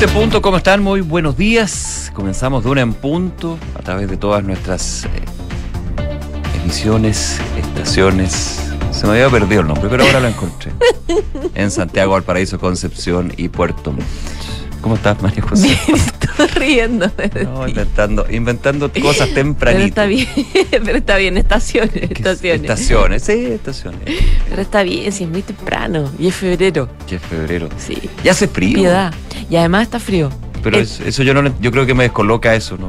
7 punto, ¿cómo están? Muy buenos días. Comenzamos de una en punto a través de todas nuestras eh, emisiones, estaciones. Se me había perdido el nombre, pero ahora lo encontré. En Santiago, Valparaíso, Concepción y Puerto Montt. ¿Cómo estás, María José? Bien, riendo. No, inventando, inventando cosas Pero tempranito. está bien, pero está bien, estaciones, estaciones. Estaciones, sí, estaciones. Pero está bien, si es muy temprano. Y es febrero. Que es febrero. Sí. Ya hace frío. Piedad. Y además está frío. Pero Eh, es- eso yo no, yo creo que me descoloca eso, ¿no?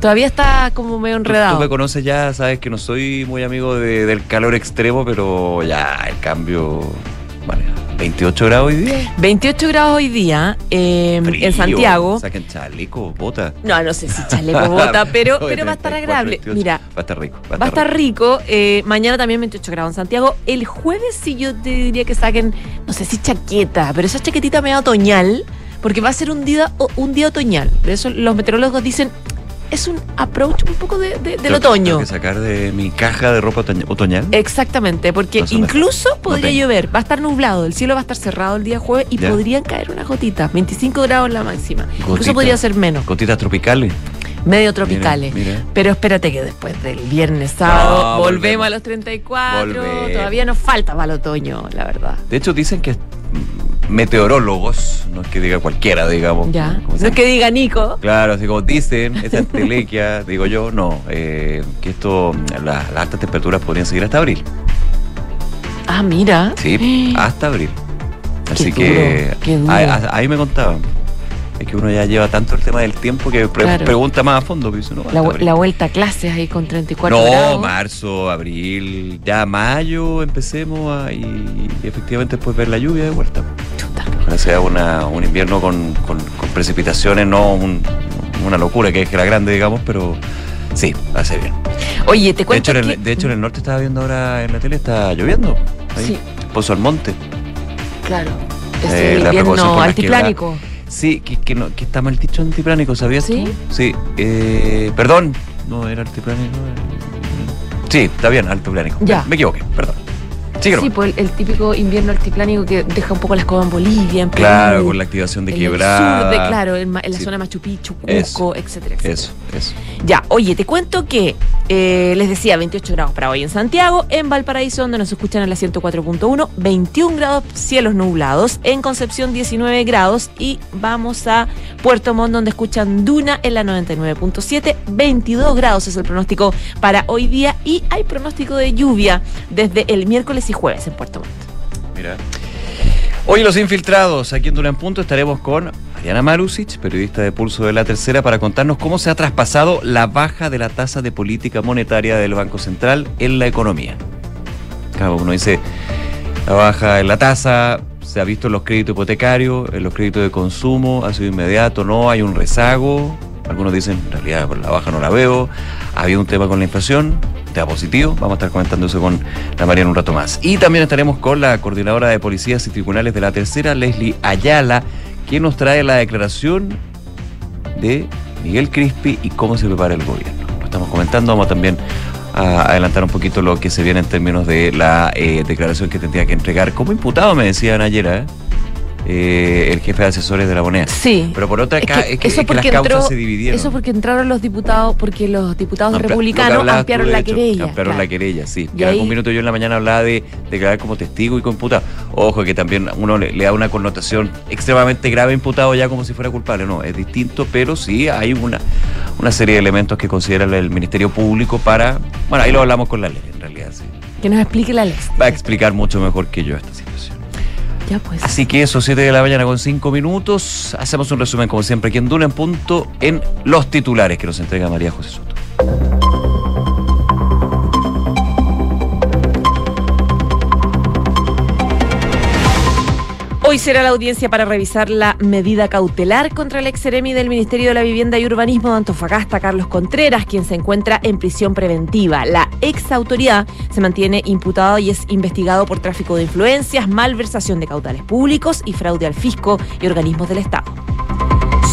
Todavía está como medio Tú- enredado. Tú me conoces ya, sabes que no soy muy amigo de- del calor extremo, pero ya el cambio. Vale, 28 grados hoy día. 28 grados hoy día eh, Frío. en Santiago. Saquen chaleco, bota. No, no sé si chaleco bota, pero, pero va a estar 34, agradable. 28. Mira, Va a estar rico. va a estar rico. eh, mañana también 28 grados en Santiago. El jueves sí yo te diría que saquen, no sé si chaqueta, pero esa chaquetita medio otoñal, porque va a ser un día, un día otoñal. Por eso los meteorólogos dicen, es un approach un poco de- de- del otoño. Tengo que sacar de mi caja de ropa otoña- otoñal. Exactamente, porque No incluso podría No llover, va a estar nublado, el cielo va a estar cerrado el día jueves y Ya. podrían caer unas gotitas, 25 grados la máxima. Incluso podría ser menos, Gotitas tropicales. medio tropicales. Mira, mira. Pero espérate que después del viernes sábado No, volvemos, volvemos. a los 34, Volvemos. todavía nos falta para el otoño, la verdad. De hecho, dicen que meteorólogos, no es que diga cualquiera, digamos. Ya, no es que diga Nico. Claro, así como dicen, esa entelequia, digo yo, no, eh, que esto, la- las altas temperaturas podrían seguir hasta abril. Ah, mira. Sí, hasta abril. Así Qué que duro, qué duro. Ahí, ahí me contaban. Es que uno ya lleva tanto el tema del tiempo que pre- Claro. pregunta más a fondo. pues, dice, no, La, vuelta a clases ahí con 34 no, grados. marzo, abril, ya mayo empecemos a, y, y efectivamente después ver la lluvia de vuelta. Ojalá sea una, un invierno con, con- con precipitaciones, no un- una locura que es que la grande, digamos, pero sí, hace bien. Oye, te De cuento en el, de hecho, en el norte estaba viendo ahora en la tele, está lloviendo. Ahí, Sí. Pozo al monte. Claro, es Eh, el precaución invierno altiplánico. Sí, que, que, no, que está mal dicho antiplánico, ¿sabías ¿Sí? tú? Sí. eh, perdón, no era altiplánico. eh, Sí, está bien, altiplánico. Ya. Me equivoqué, perdón. Sí, Sí, pues el, el típico invierno altiplánico que deja un poco la escoba en Bolivia, en Perú, Claro, con la activación de el quebrada. sur de, claro, en, la Sí. zona de Machu Picchu, Cusco, Eso. etcétera, etcétera. Eso, eso. Ya, oye, te cuento que eh, les decía 28 grados para hoy en Santiago, en Valparaíso, donde nos escuchan en la 104.1, 21 grados cielos nublados, en Concepción 19 grados y vamos a Puerto Montt, donde escuchan Duna en la 99.7, 22 grados es el pronóstico para hoy día y hay pronóstico de lluvia desde el miércoles y jueves en Puerto Montt. Mira. Hoy los infiltrados, aquí en Dura en Punto, estaremos con Mariana Marusic, periodista de Pulso de la Tercera, para contarnos cómo se ha traspasado la baja de la tasa de política monetaria del Banco Central en la economía. Claro, uno dice, la baja en la tasa, se ha visto en los créditos hipotecarios, en los créditos de consumo, ha sido inmediato, no, hay un rezago. Algunos dicen, en realidad por la baja no la veo. Había un tema con la inflación, tema positivo. Vamos a estar comentando eso con la Mariana un rato más. Y también estaremos con la coordinadora de policías y tribunales de la tercera, Leslie Ayala, quien nos trae la declaración de Miguel Crispi y cómo se prepara el gobierno. Lo estamos comentando, vamos también a adelantar un poquito lo que se viene en términos de la eh, declaración que tendría que entregar como imputado, me decían ayer, ¿eh? Eh, el jefe de asesores de la moneda. Sí. Pero por otra, Es que es que, eso es que las causas entró- se dividieron. Eso porque entraron los diputados, porque los diputados Amplia- republicanos ampliaron la hecho, querella. Ampliaron claro. la querella, sí. Y Que en algún ahí- minuto yo en la mañana hablaba de declarar como testigo y como imputado. Ojo, que también uno le, le da una connotación extremadamente grave imputado ya como si fuera culpable. No, es distinto, pero sí hay una, una serie de elementos que considera el Ministerio Público para. Bueno, ahí lo hablamos con la ley, en realidad, sí. Que nos explique la ley. Va a explicar mucho mejor que yo esta situación. Pues. Así que eso, 7 de la mañana con 5 minutos. Hacemos un resumen, como siempre, aquí en Duna en Punto, en los titulares que nos entrega María José Soto. Hoy será la audiencia para revisar la medida cautelar contra el ex del Ministerio de la Vivienda y Urbanismo de Antofagasta, Carlos Contreras, quien se encuentra en prisión preventiva. La ex autoridad se mantiene imputado y es investigado por tráfico de influencias, malversación de caudales públicos y fraude al fisco y organismos del Estado.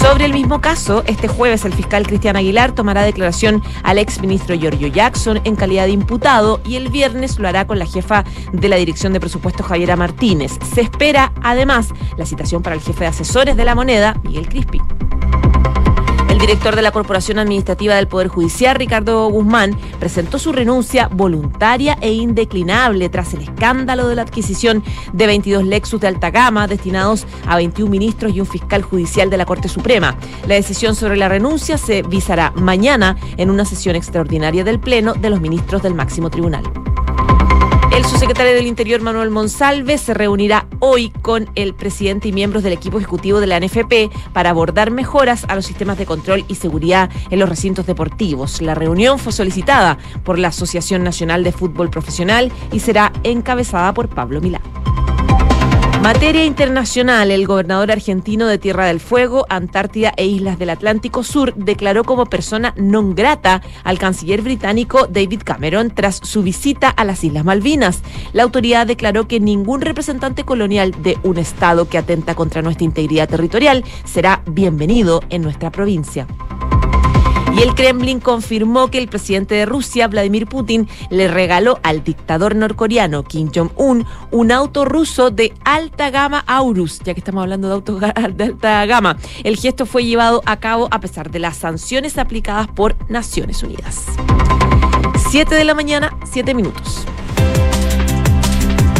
Sobre el mismo caso, este jueves el fiscal Cristian Aguilar tomará declaración al exministro Giorgio Jackson en calidad de imputado y el viernes lo hará con la jefa de la Dirección de Presupuestos Javiera Martínez. Se espera además la citación para el jefe de asesores de la moneda, Miguel Crispi director de la Corporación Administrativa del Poder Judicial, Ricardo Guzmán, presentó su renuncia voluntaria e indeclinable tras el escándalo de la adquisición de 22 Lexus de alta gama destinados a 21 ministros y un fiscal judicial de la Corte Suprema. La decisión sobre la renuncia se visará mañana en una sesión extraordinaria del Pleno de los ministros del máximo tribunal. El subsecretario del Interior, Manuel Monsalve, se reunirá hoy con el presidente y miembros del equipo ejecutivo de la NFP para abordar mejoras a los sistemas de control y seguridad en los recintos deportivos. La reunión fue solicitada por la Asociación Nacional de Fútbol Profesional y será encabezada por Pablo Milán. Materia internacional, el gobernador argentino de Tierra del Fuego, Antártida e Islas del Atlántico Sur declaró como persona non grata al canciller británico David Cameron tras su visita a las Islas Malvinas. La autoridad declaró que ningún representante colonial de un Estado que atenta contra nuestra integridad territorial será bienvenido en nuestra provincia. Y el Kremlin confirmó que el presidente de Rusia, Vladimir Putin, le regaló al dictador norcoreano Kim Jong-un un auto ruso de alta gama Aurus, ya que estamos hablando de autos de alta gama. El gesto fue llevado a cabo a pesar de las sanciones aplicadas por Naciones Unidas. Siete de la mañana, siete minutos.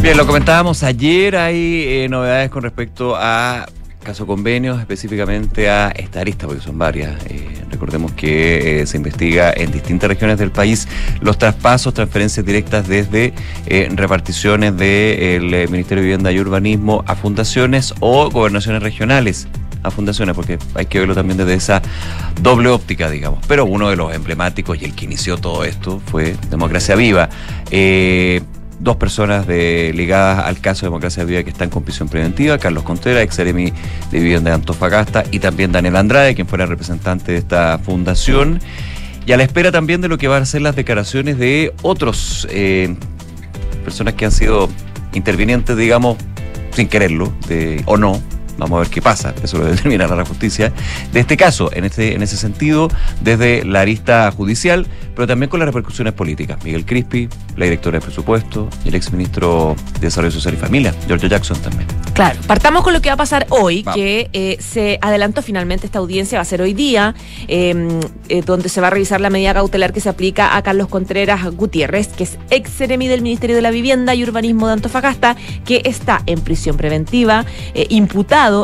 Bien, lo comentábamos ayer, hay eh, novedades con respecto a caso convenios, específicamente a esta arista, porque son varias. Eh, recordemos que eh, se investiga en distintas regiones del país los traspasos, transferencias directas desde eh, reparticiones del Ministerio de Vivienda y Urbanismo a fundaciones o gobernaciones regionales a fundaciones, porque hay que verlo también desde esa doble óptica, digamos. Pero uno de los emblemáticos y el que inició todo esto fue Democracia Viva dos personas ligadas al caso de Democracia Viva que están con prisión preventiva, Carlos Contreras, ex de Vivienda de Antofagasta, y también Daniel Andrade, quien fuera representante de esta fundación. Y a la espera también de lo que van a ser las declaraciones de otros eh, personas que han sido intervinientes, digamos, sin quererlo, o no, Vamos a ver qué pasa, eso lo determinará la justicia. De este caso, en, este, en ese sentido, desde la arista judicial, pero también con las repercusiones políticas. Miguel Crispi, la directora de presupuesto, y el exministro de Desarrollo Social y Familia, George Jackson también. Claro, partamos con lo que va a pasar hoy, que eh, se adelantó finalmente esta audiencia, va a ser hoy día, em, eh, donde se va a revisar la medida cautelar que se aplica a Carlos Contreras Gutiérrez, que es ex seremi del Ministerio de la Vivienda y Urbanismo de Antofagasta, que está en prisión preventiva, eh,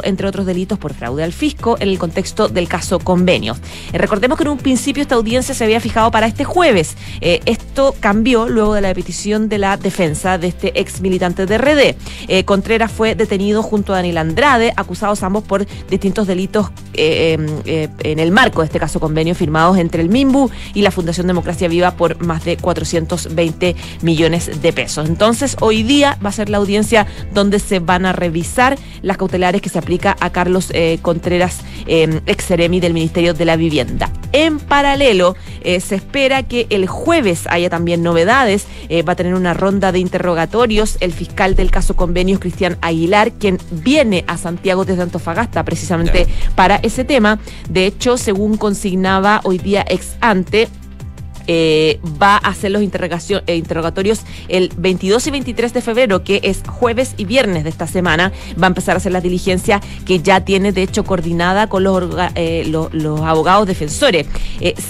entre otros delitos, por fraude al fisco en el contexto del caso convenio. Eh, recordemos que en un principio esta audiencia se había fijado para este jueves. Eh, esto cambió luego de la petición de la defensa de este ex militante de RD. Eh, Contreras fue detenido junto a Daniel Andrade, acusados ambos por distintos delitos em, en el marco de este caso convenio firmados entre el MIMBU y la Fundación Democracia Viva por más de 420 millones de pesos. Entonces, hoy día va a ser la audiencia donde se van a revisar las cautelares que se aplica a Carlos eh, Contreras, eh, ex seremi del Ministerio de la Vivienda. En paralelo, eh, se espera que el jueves haya también novedades. va a tener una ronda de interrogatorios el fiscal del caso convenios, Cristian Aguilar, quien viene a Santiago desde Antofagasta precisamente para ese tema. De hecho, según consignaba hoy día ex ante, eh, va a hacer los eh, interrogatorios el 22 y 23 de febrero, que es jueves y viernes de esta semana. Va a empezar a hacer la diligencia que ya tiene, de hecho, coordinada con los, eh, abogados defensores.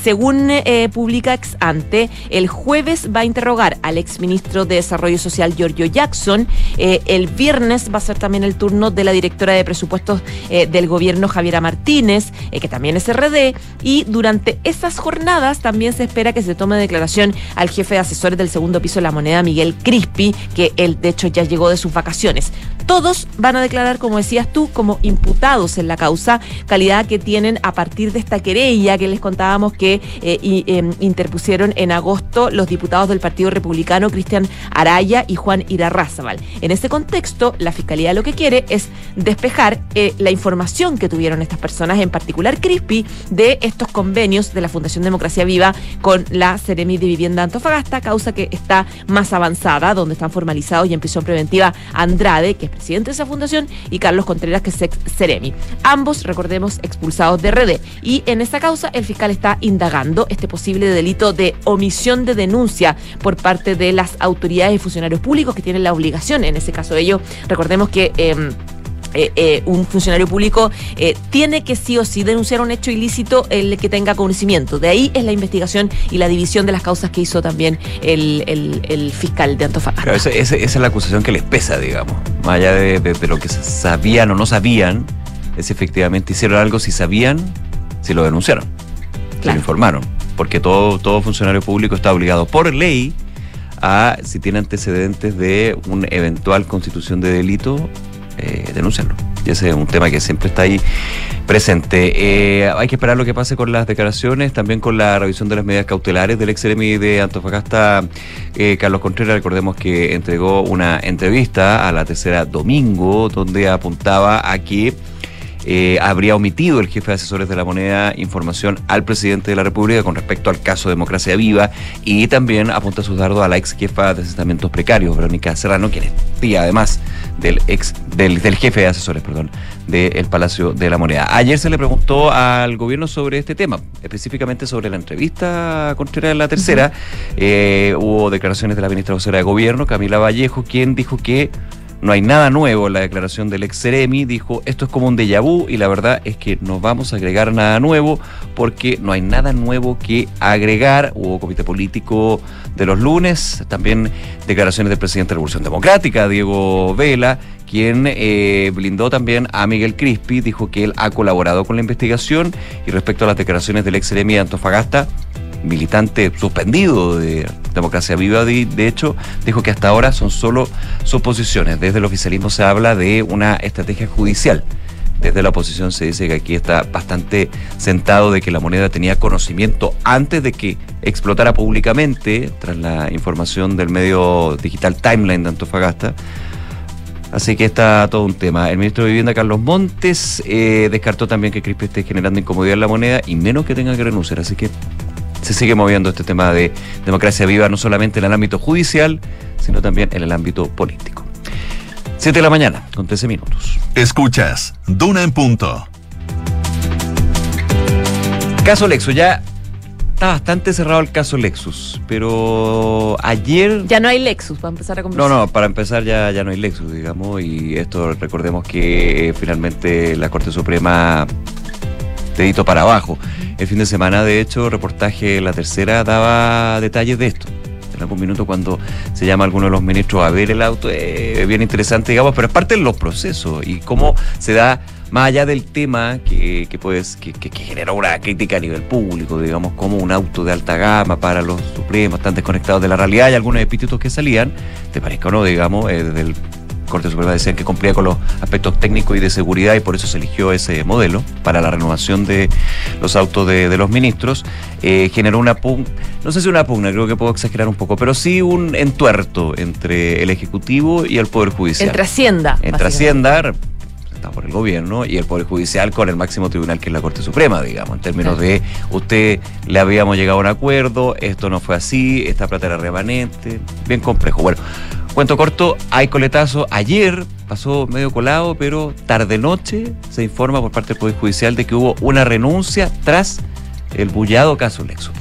según publica ex ante, el jueves va a interrogar al exministro de Desarrollo Social, Giorgio Jackson. el viernes va a ser también el turno de la directora de presupuestos del gobierno, Javiera Martínez, que también es RD. Y durante esas jornadas también se espera que se se toma declaración al jefe de asesores del segundo piso de la moneda, Miguel Crispi, que él de hecho ya llegó de sus vacaciones. Todos van a declarar, como decías tú, como imputados en la causa, calidad que tienen a partir de esta querella que les contábamos que eh, em, interpusieron en agosto los diputados del Partido Republicano, Cristian Araya y Juan Irarrázaval. En ese contexto, la Fiscalía lo que quiere es despejar eh, la información que tuvieron estas personas, en particular Crispi, de estos convenios de la Fundación Democracia Viva con la Seremi de Vivienda Antofagasta, causa que está más avanzada, donde están formalizados y en prisión preventiva Andrade, que es presidente de esa fundación, y Carlos Contreras, que es ex Ceremi. Ambos, recordemos, expulsados de RD. Y en esta causa, el fiscal está indagando este posible delito de omisión de denuncia por parte de las autoridades y funcionarios públicos que tienen la obligación, en ese caso ellos, recordemos que... Em, eh, eh, un funcionario público eh, tiene que sí o sí denunciar un hecho ilícito el que tenga conocimiento. De ahí es la investigación y la división de las causas que hizo también el, fiscal de Antofagasta. esa, es la acusación que les pesa, digamos. Más allá de, lo que sabían o no sabían, es efectivamente hicieron algo si sabían, si lo denunciaron, si lo informaron. Porque todo, todo funcionario público está obligado por ley a, si tiene antecedentes de una eventual constitución de delito, eh, denunciarlo. Y ese es un tema que siempre está ahí presente. Eh, hay que esperar lo que pase con las declaraciones, también con la revisión de las medidas cautelares del ex de Antofagasta, eh, Carlos Contreras. Recordemos que entregó una entrevista a la tercera domingo, donde apuntaba a que eh, habría omitido el jefe de asesores de la moneda información al presidente de la República con respecto al caso Democracia Viva y también apunta sus dardos a la ex jefa de asentamientos precarios, Verónica Serrano, quien es tía además del ex del, jefe de asesores, perdón, del Palacio de la Moneda. Ayer se le preguntó al gobierno sobre este tema, específicamente sobre la entrevista contra la tercera. Eh, hubo declaraciones de la ministra vocera de Gobierno, Camila Vallejo, quien dijo que no hay nada nuevo en la declaración del ex Ceremi, dijo esto es como un déjà vu y la verdad es que no vamos a agregar nada nuevo porque no hay nada nuevo que agregar. Hubo comité político de los lunes, también declaraciones del presidente de la Revolución Democrática, Diego Vela, quien eh, blindó también a Miguel Crispi, dijo que él ha colaborado con la investigación y respecto a las declaraciones del ex Ceremi de Antofagasta, militante suspendido de Democracia Viva, de, hecho, dijo que hasta ahora son solo suposiciones. Desde el oficialismo se habla de una estrategia judicial. Desde la oposición se dice que aquí está bastante sentado de que la moneda tenía conocimiento antes de que explotara públicamente, tras la información del medio digital Timeline de Antofagasta. Así que está todo un tema. El ministro de Vivienda, Carlos Montes, eh, descartó también que Crispi esté generando incomodidad en la moneda y menos que tenga que renunciar. Así que se sigue moviendo este tema de democracia viva, no solamente en el ámbito judicial, sino también en el ámbito político. Siete de la mañana, con 13 minutos. Escuchas, Duna en punto. Caso Lexus, ya está bastante cerrado el caso Lexus, pero ayer... Ya no hay Lexus para empezar a conversar. No, no, para empezar ya, ya no hay Lexus, digamos, y esto recordemos que finalmente la Corte Suprema dedito para abajo. El fin de semana, de hecho, reportaje La Tercera daba detalles de esto. En algún minuto cuando se llama alguno de los ministros a ver el auto, es bien interesante, digamos, pero es parte de los procesos y cómo se da más allá del tema que, que, pues, que, que, generó una crítica a nivel público, digamos, como un auto de alta gama para los supremos, tan desconectados de la realidad y algunos epítetos que salían, te parezca o no, digamos, eh, desde Corte Suprema decían que cumplía con los aspectos técnicos y de seguridad y por eso se eligió ese modelo para la renovación de los autos de, los ministros. Eh, generó una pugna, no sé si una pugna, creo que puedo exagerar un poco, pero sí un entuerto entre el Ejecutivo y el Poder Judicial. Entre Hacienda. Entre Hacienda, está por el gobierno y el Poder Judicial con el máximo tribunal que es la Corte Suprema, digamos, en términos de usted le habíamos llegado a un acuerdo, esto no fue así, esta plata era remanente, bien complejo. Bueno, Cuento corto, hay coletazo. Ayer pasó medio colado, pero tarde-noche se informa por parte del Poder Judicial de que hubo una renuncia tras el bullado caso Lexus.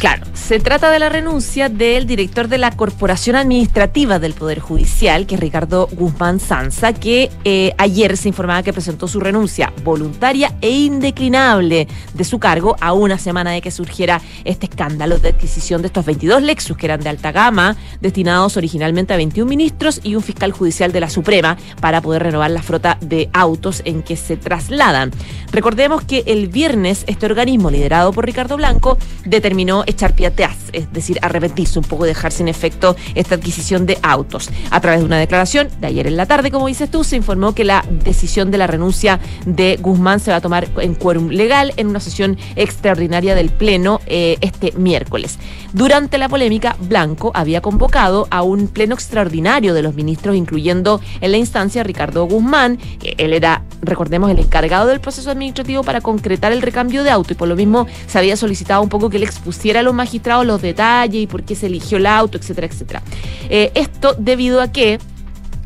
Claro, se trata de la renuncia del director de la Corporación Administrativa del Poder Judicial, que es Ricardo Guzmán Sanza, que eh, ayer se informaba que presentó su renuncia voluntaria e indeclinable de su cargo a una semana de que surgiera este escándalo de adquisición de estos 22 Lexus que eran de alta gama, destinados originalmente a 21 ministros y un fiscal judicial de la Suprema para poder renovar la flota de autos en que se trasladan. Recordemos que el viernes este organismo liderado por Ricardo Blanco determinó echar pie es decir, arrepentirse un poco, dejar sin efecto esta adquisición de autos. A través de una declaración de ayer en la tarde, como dices tú, se informó que la decisión de la renuncia de Guzmán se va a tomar en quórum legal en una sesión extraordinaria del Pleno eh, este miércoles. Durante la polémica, Blanco había convocado a un pleno extraordinario de los ministros, incluyendo en la instancia Ricardo Guzmán. Él era, recordemos, el encargado del proceso administrativo para concretar el recambio de auto y por lo mismo se había solicitado un poco que le expusiera a los magistrados los detalles y por qué se eligió el auto, etcétera, etcétera. Eh, esto debido a que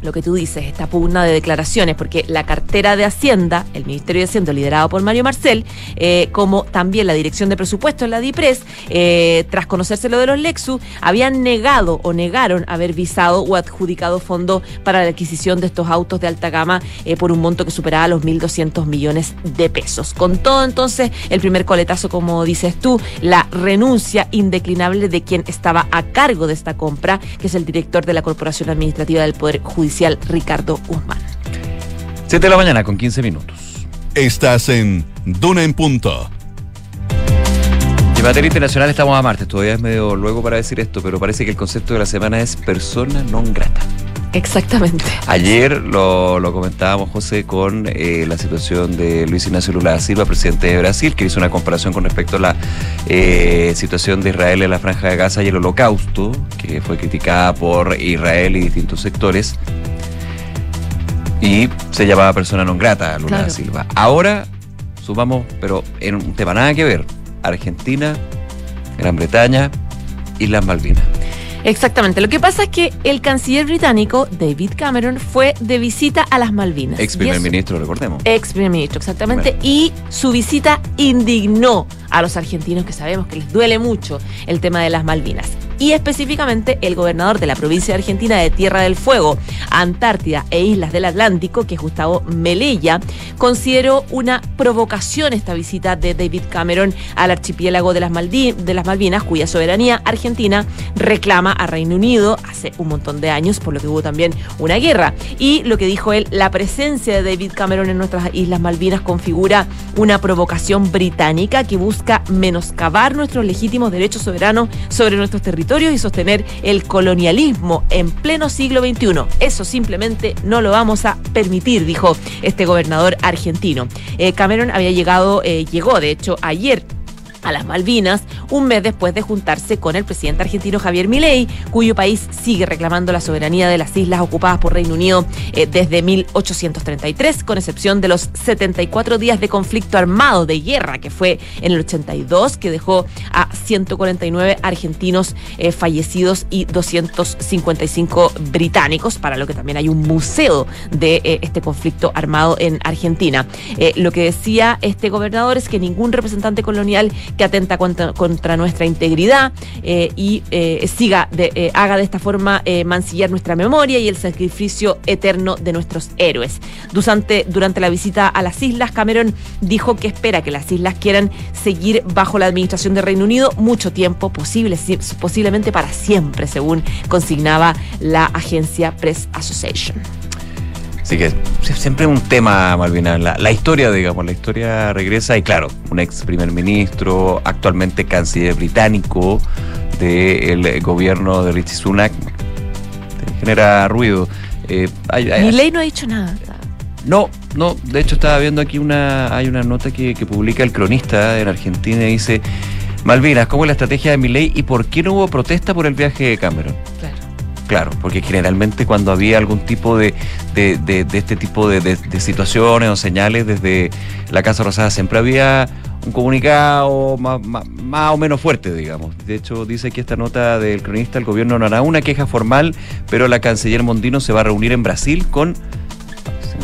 lo que tú dices, esta pugna de declaraciones, porque la cartera de Hacienda, el Ministerio de Hacienda liderado por Mario Marcel, eh, como también la Dirección de Presupuesto en la DIPRES, eh, tras conocerse lo de los Lexus, habían negado o negaron haber visado o adjudicado fondos para la adquisición de estos autos de alta gama eh, por un monto que superaba los 1.200 millones de pesos. Con todo, entonces, el primer coletazo, como dices tú, la renuncia indeclinable de quien estaba a cargo de esta compra, que es el director de la Corporación Administrativa del Poder Judicial Ricardo Guzmán. 7 de la mañana con 15 minutos. Estás en Duna en Punto. En materia internacional estamos a martes, todavía es medio luego para decir esto, pero parece que el concepto de la semana es persona non grata. Exactamente. Ayer lo, lo comentábamos, José, con eh, la situación de Luis Ignacio Lula da Silva, presidente de Brasil, que hizo una comparación con respecto a la eh, situación de Israel en la Franja de Gaza y el Holocausto, que fue criticada por Israel y distintos sectores. Y se llamaba persona non grata a Lula Claro. da Silva. Ahora sumamos, pero en un tema nada que ver, Argentina, Gran Bretaña, Islas Malvinas. Exactamente. Lo que pasa es que el canciller británico, David Cameron, fue de visita a las Malvinas. Ex primer eso- ministro, recordemos. Ex primer ministro, exactamente. Bueno. Y su visita indignó a los argentinos que sabemos que les duele mucho el tema de las Malvinas. Y específicamente el gobernador de la provincia Argentina de Tierra del Fuego, Antártida e Islas del Atlántico, que es Gustavo Melella, consideró una provocación esta visita de David Cameron al archipiélago de las, de las Malvinas, cuya soberanía argentina reclama a Reino Unido hace un montón de años, por lo que hubo también una guerra. Y lo que dijo él, la presencia de David Cameron en nuestras Islas Malvinas configura una provocación británica que busca menoscabar nuestros legítimos derechos soberanos sobre nuestros territorios y sostener el colonialismo en pleno siglo XXI. Eso simplemente no lo vamos a permitir, dijo este gobernador argentino. Eh, Cameron había llegado, eh, llegó de hecho ayer a las Malvinas, un mes después de juntarse con el presidente argentino Javier Milei, cuyo país sigue reclamando la soberanía de las islas ocupadas por Reino Unido eh, desde 1833, con excepción de los 74 días de conflicto armado de guerra que fue en el 82, que dejó a 149 argentinos eh, fallecidos y 255 británicos, para lo que también hay un museo de eh, este conflicto armado en Argentina. Lo que decía este gobernador es que ningún representante colonial que atenta contra, nuestra integridad eh, y eh, siga eh, haga de esta forma mancillar nuestra memoria y el sacrificio eterno de nuestros héroes. Durante, durante la visita a las islas, Cameron dijo que espera que las islas quieran seguir bajo la administración de Reino Unido mucho tiempo, posible, si- posiblemente para siempre, según consignaba la agencia Press Association. Así que sie- siempre un tema, Malvinas. La, la historia, digamos, la historia regresa y claro, un ex primer ministro, actualmente canciller británico del gobierno de Richie Sunak, genera ruido. Eh, hay- hay- Mi ley no ha dicho nada. no, no, de hecho estaba viendo aquí una, hay una nota que, que publica el cronista en Argentina y dice, Malvinas, ¿cómo es la estrategia de Milei y por qué no hubo protesta por el viaje de Cameron? Claro. Porque generalmente cuando había algún tipo de, de, de- de este tipo de, situaciones o señales desde la Casa Rosada siempre había un comunicado más, más- más o menos fuerte, digamos. De hecho, dice aquí esta nota del cronista, el gobierno no hará una queja formal, pero la canciller Mondino se va a reunir en Brasil con,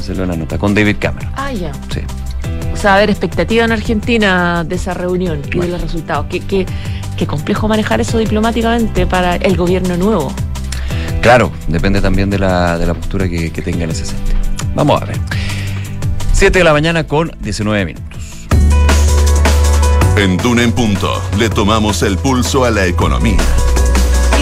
se me la nota, con David Cameron. Ah, ya. Sí. O sea, a ver, expectativa en Argentina de esa reunión y de los resultados. Qué, qué, qué complejo manejar eso diplomáticamente para el gobierno nuevo. Claro, depende también de la, de la postura que, tenga en ese sentido. Vamos a ver. 7 de la mañana con 19 minutos. En Duna en Punto le tomamos el pulso a la economía.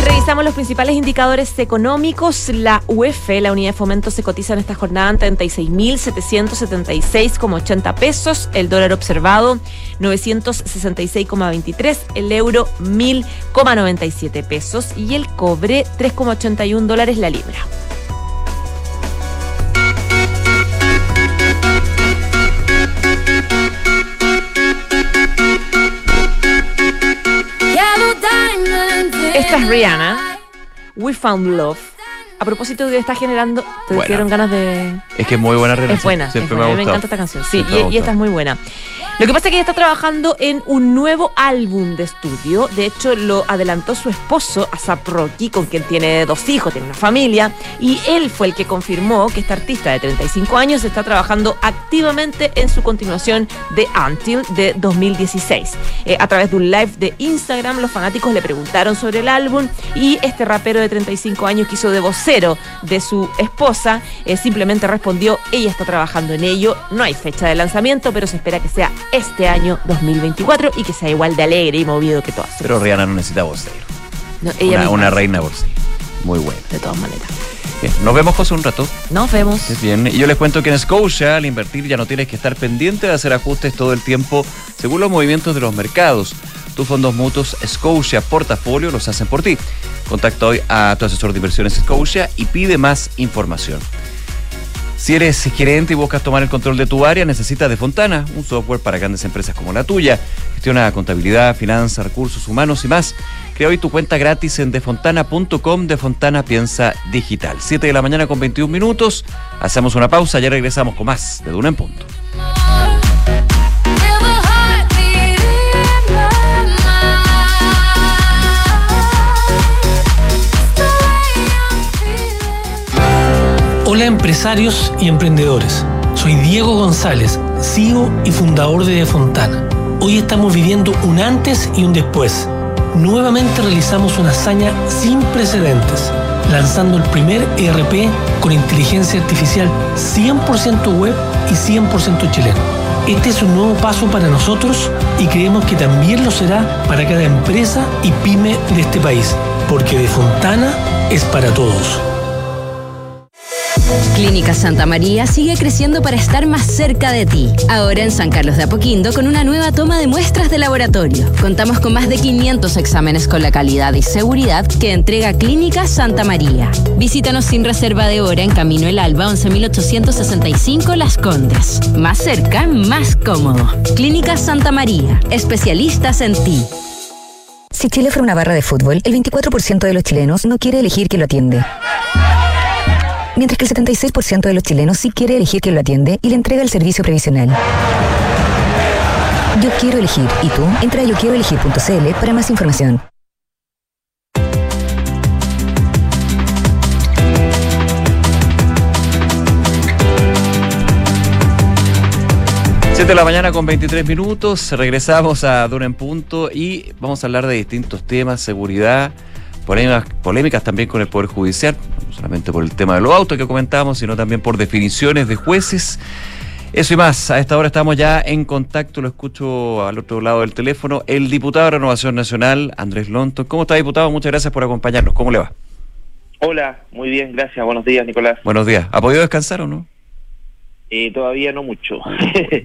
Revisamos los principales indicadores económicos. La UEF, la unidad de fomento, se cotiza en esta jornada en 36.776,80 pesos. El dólar observado, 966,23. El euro, 1.000,97 pesos. Y el cobre, 3,81 dólares la libra. Esta es Rihanna. We Found Love. A propósito de está generando, te Buena. dieron ganas de. Es que es muy buena relación. Es buena, Siempre es me buena. me gustado. encanta esta canción. Sí, me ha y, y esta es muy buena. Lo que pasa es que ella está trabajando en un nuevo álbum de estudio. De hecho, lo adelantó su esposo, Asap Rocky, con quien tiene dos hijos, tiene una familia. Y él fue el que confirmó que esta artista de 35 años está trabajando activamente en su continuación de Until de 2016. Eh, a través de un live de Instagram, los fanáticos le preguntaron sobre el álbum y este rapero de 35 años que hizo de vocero de su esposa eh, simplemente respondió, ella está trabajando en ello, no hay fecha de lanzamiento, pero se espera que sea este año 2024 y que sea igual de alegre y movido que todas. Pero Rihanna no necesita vocero. No, ella Una, una reina vocero. Muy buena. de todas maneras. Bien, nos vemos, José, un rato. Nos vemos. Es bien. Y yo les cuento que en Scotia, al invertir, ya no tienes que estar pendiente de hacer ajustes todo el tiempo según los movimientos de los mercados. Tus fondos mutuos Scotia Portafolio los hacen por ti. Contacta hoy a tu asesor de inversiones Scotia y pide más información. Si eres gerente y buscas tomar el control de tu área, necesitas de Fontana, un software para grandes empresas como la tuya. Gestiona contabilidad, finanzas, recursos humanos y más. Crea hoy tu cuenta gratis en defontana.com. De Fontana piensa digital. 7 de la mañana con 21 minutos. Hacemos una pausa, ya regresamos con más de Duna en Punto. Empresarios y emprendedores. Soy Diego González, CEO y fundador de De Fontana. Hoy estamos viviendo un antes y un después. Nuevamente realizamos una hazaña sin precedentes, lanzando el primer ERP con inteligencia artificial 100% web y 100% chileno. Este es un nuevo paso para nosotros y creemos que también lo será para cada empresa y pyme de este país, porque De Fontana es para todos. Clínica Santa María sigue creciendo para estar más cerca de ti. Ahora en San Carlos de Apoquindo con una nueva toma de muestras de laboratorio. Contamos con más de 500 exámenes con la calidad y seguridad que entrega Clínica Santa María. Visítanos sin reserva de hora en Camino El Alba 11865 Las Condes. Más cerca, más cómodo. Clínica Santa María. Especialistas en ti. Si Chile fuera una barra de fútbol, el 24% de los chilenos no quiere elegir quién lo atiende. Mientras que el 76% de los chilenos sí quiere elegir quién lo atiende y le entrega el servicio previsional. Yo quiero elegir. ¿Y tú? Entra a yoquieroelegir.cl para más información. Siete de la mañana con 23 minutos, regresamos a Dura en Punto y vamos a hablar de distintos temas, seguridad, polémicas, polémicas también con el Poder Judicial, solamente por el tema de los autos que comentábamos, sino también por definiciones de jueces. Eso y más, a esta hora estamos ya en contacto, lo escucho al otro lado del teléfono, el diputado de Renovación Nacional, Andrés Lonto. ¿Cómo está, diputado? Muchas gracias por acompañarnos. ¿Cómo le va? Hola, muy bien, gracias. Buenos días, Nicolás. Buenos días. ¿Ha podido descansar o no? Eh, todavía no mucho.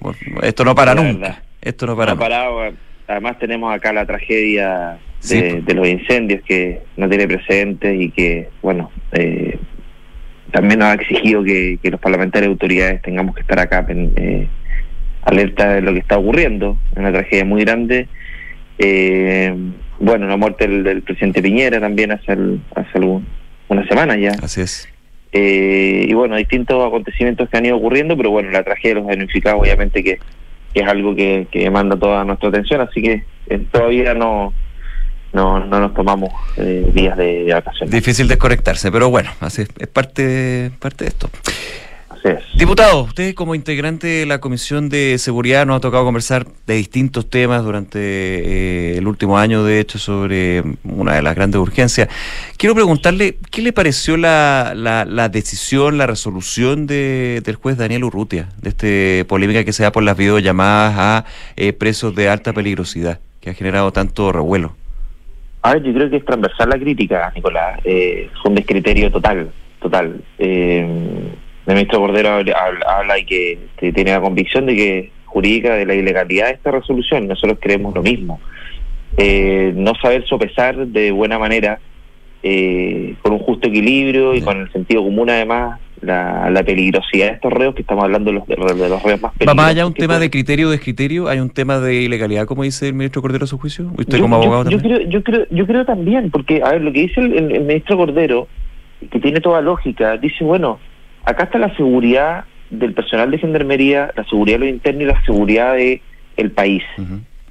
Bueno, Esto no para La nunca. verdad. Esto no para No nunca. parado. Además tenemos acá la tragedia Sí, pues. de los incendios que no tiene precedentes y que, bueno, eh, también nos ha exigido que, que los parlamentarios y autoridades tengamos que estar acá eh, alerta de lo que está ocurriendo. Una tragedia muy grande. Eh, bueno, la muerte del, del presidente Piñera también hace, el- hace algún- una semana ya. Así es. Eh, y bueno, distintos acontecimientos que han ido ocurriendo, pero bueno, la tragedia de los damnificados obviamente que, que es algo que, que demanda toda nuestra atención, así que eh, todavía no, no, no nos tomamos eh, días de, de vacaciones. Difícil desconectarse, pero bueno, así es, es parte, parte de esto. Diputado, usted como integrante de la Comisión de Seguridad nos ha tocado conversar de distintos temas durante eh, el último año, de hecho, sobre una de las grandes urgencias. Quiero preguntarle, ¿qué le pareció la, la, la decisión, la resolución de, del juez Daniel Urrutia, de esta polémica que se da por las videollamadas a eh, presos de alta peligrosidad, que ha generado tanto revuelo? A ver, yo creo que es transversal la crítica, Nicolás. Eh, fue un descriterio total, total. Eh, el ministro Cordero habla, y que, que tiene la convicción de que jurídica de la ilegalidad de esta resolución. Nosotros creemos lo mismo. Eh, no saber sopesar de buena manera, eh, con un justo equilibrio y con el sentido común además, la, la peligrosidad de estos reos, que estamos hablando de los, de los, de los reos más ¿Va peligrosos. más allá un tema pueden- de criterio o descriterio? ¿Hay un tema de ilegalidad, como dice el ministro Cordero a su juicio? ¿Usted yo, como abogado yo también? creo, yo creo, yo creo también, porque a ver, lo que dice el, el- el ministro Cordero, que tiene toda lógica, dice, bueno, acá está la seguridad del personal de gendarmería, la seguridad de los internos y la seguridad de el país.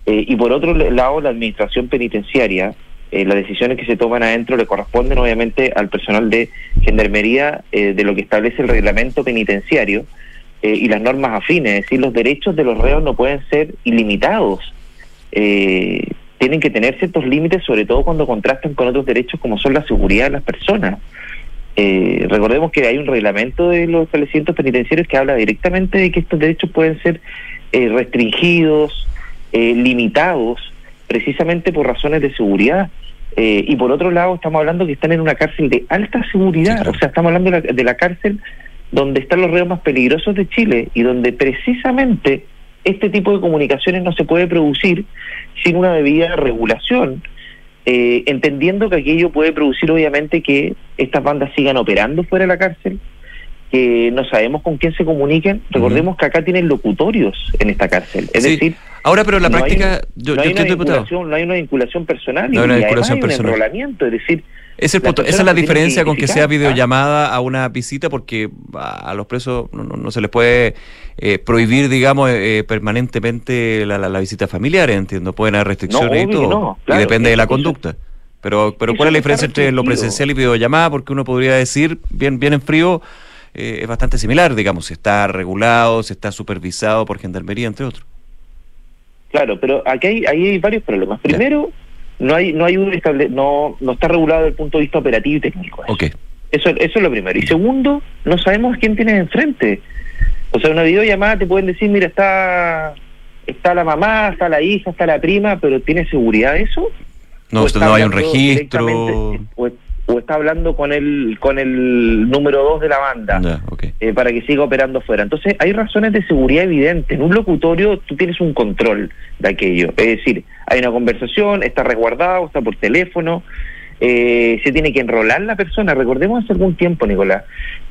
Eh, y por otro lado, la administración penitenciaria, eh, las decisiones que se toman adentro le corresponden obviamente al personal de gendarmería eh, de lo que establece el reglamento penitenciario eh, y las normas afines. Es decir, los derechos de los reos no pueden ser ilimitados. Tienen que tener ciertos límites, sobre todo cuando contrastan con otros derechos como son la seguridad de las personas. Recordemos que hay un reglamento de los establecimientos penitenciarios que habla directamente de que estos derechos pueden ser restringidos, limitados, precisamente por razones de seguridad. Eh, y por otro lado, estamos hablando que están en una cárcel de alta seguridad, Sí, claro. o sea, estamos hablando de la, de la cárcel donde están los reos más peligrosos de Chile y donde precisamente este tipo de comunicaciones no se puede producir sin una debida regulación, eh, entendiendo que aquello puede producir obviamente que estas bandas sigan operando fuera de la cárcel, que no sabemos con quién se comuniquen. Recordemos que acá tienen locutorios en esta cárcel, es Sí. decir, Ahora, pero en la no hay- práctica, yo, no, yo hay diputado. vinculación, no hay una vinculación personal No hay una y vinculación hay un personal. enrolamiento, es decir, Es el Las punto. Esa es la que diferencia con que sea ¿ah? videollamada a una visita porque a los presos no, no- no se les puede eh, prohibir, digamos, eh, permanentemente la, la- la visita familiar, entiendo. Pueden haber restricciones y todo. no, y claro, depende de la conducta. Pero, pero ¿cuál es la diferencia entre lo presencial y videollamada? Porque uno podría decir, bien, bien en frío, eh, es bastante similar, digamos, si está regulado, si está supervisado por gendarmería, entre otros. Claro, pero aquí hay, ahí hay varios problemas. Primero, no hay no hay un estable, no no está regulado desde el punto de vista operativo y técnico. eso. Eso, eso es lo primero. Y segundo, no sabemos quién tienes enfrente. O sea, una videollamada te pueden decir, mira, está está la mamá, está la hija, está la prima, pero ¿tiene seguridad eso? No, ¿O usted está no hay un registro. O, o está hablando con el con el número dos de la banda. Eh, para que siga operando fuera. Entonces, hay razones de seguridad evidentes. En un locutorio tú tienes un control de aquello. Es decir, hay una conversación, está resguardado, está por teléfono, eh, se tiene que enrolar la persona. Recordemos hace algún tiempo, Nicolás,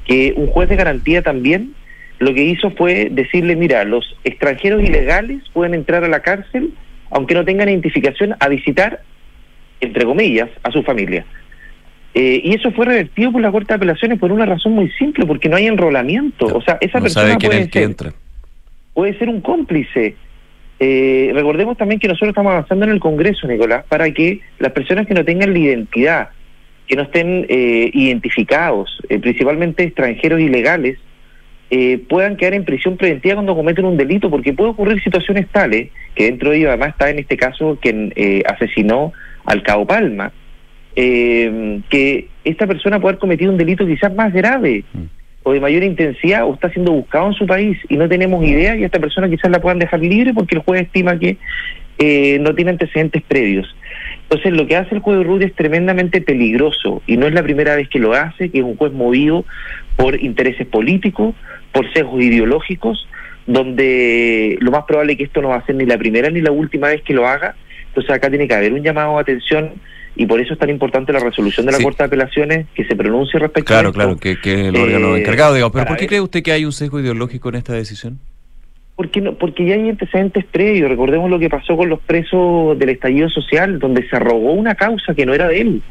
que un juez de garantía también lo que hizo fue decirle, mira, los extranjeros ilegales pueden entrar a la cárcel aunque no tengan identificación a visitar, entre comillas, a su familia. Eh, y eso fue revertido por la Corte de Apelaciones por una razón muy simple, porque no hay enrolamiento. O sea, esa no persona sabe quién es puede, el que ser, entra. puede ser un cómplice. Eh, recordemos también que nosotros estamos avanzando en el Congreso, Nicolás, para que las personas que no tengan la identidad, que no estén eh, identificados, eh, principalmente extranjeros ilegales, eh, puedan quedar en prisión preventiva cuando cometen un delito, porque puede ocurrir situaciones tales, que dentro de ello además está en este caso quien eh, asesinó al Cabo Palma, eh, que esta persona puede haber cometido un delito quizás más grave Mm. o de mayor intensidad o está siendo buscado en su país y no tenemos idea y a esta persona quizás la puedan dejar libre porque el juez estima que eh, no tiene antecedentes previos. Entonces lo que hace el juez Rudy es tremendamente peligroso y no es la primera vez que lo hace, que es un juez movido por intereses políticos, por sesgos ideológicos, donde lo más probable es que esto no va a ser ni la primera ni la última vez que lo haga. Entonces acá tiene que haber un llamado de atención y por eso es tan importante la resolución de la Sí. Corte de Apelaciones que se pronuncie respecto a Claro, esto. claro, que, que el órgano Eh, encargado, digamos. Pero ¿por qué cree usted que hay un sesgo ideológico en esta decisión? Porque, no, porque ya hay antecedentes previos. Recordemos lo que pasó con los presos del estallido social, donde se arrogó una causa que no era de él,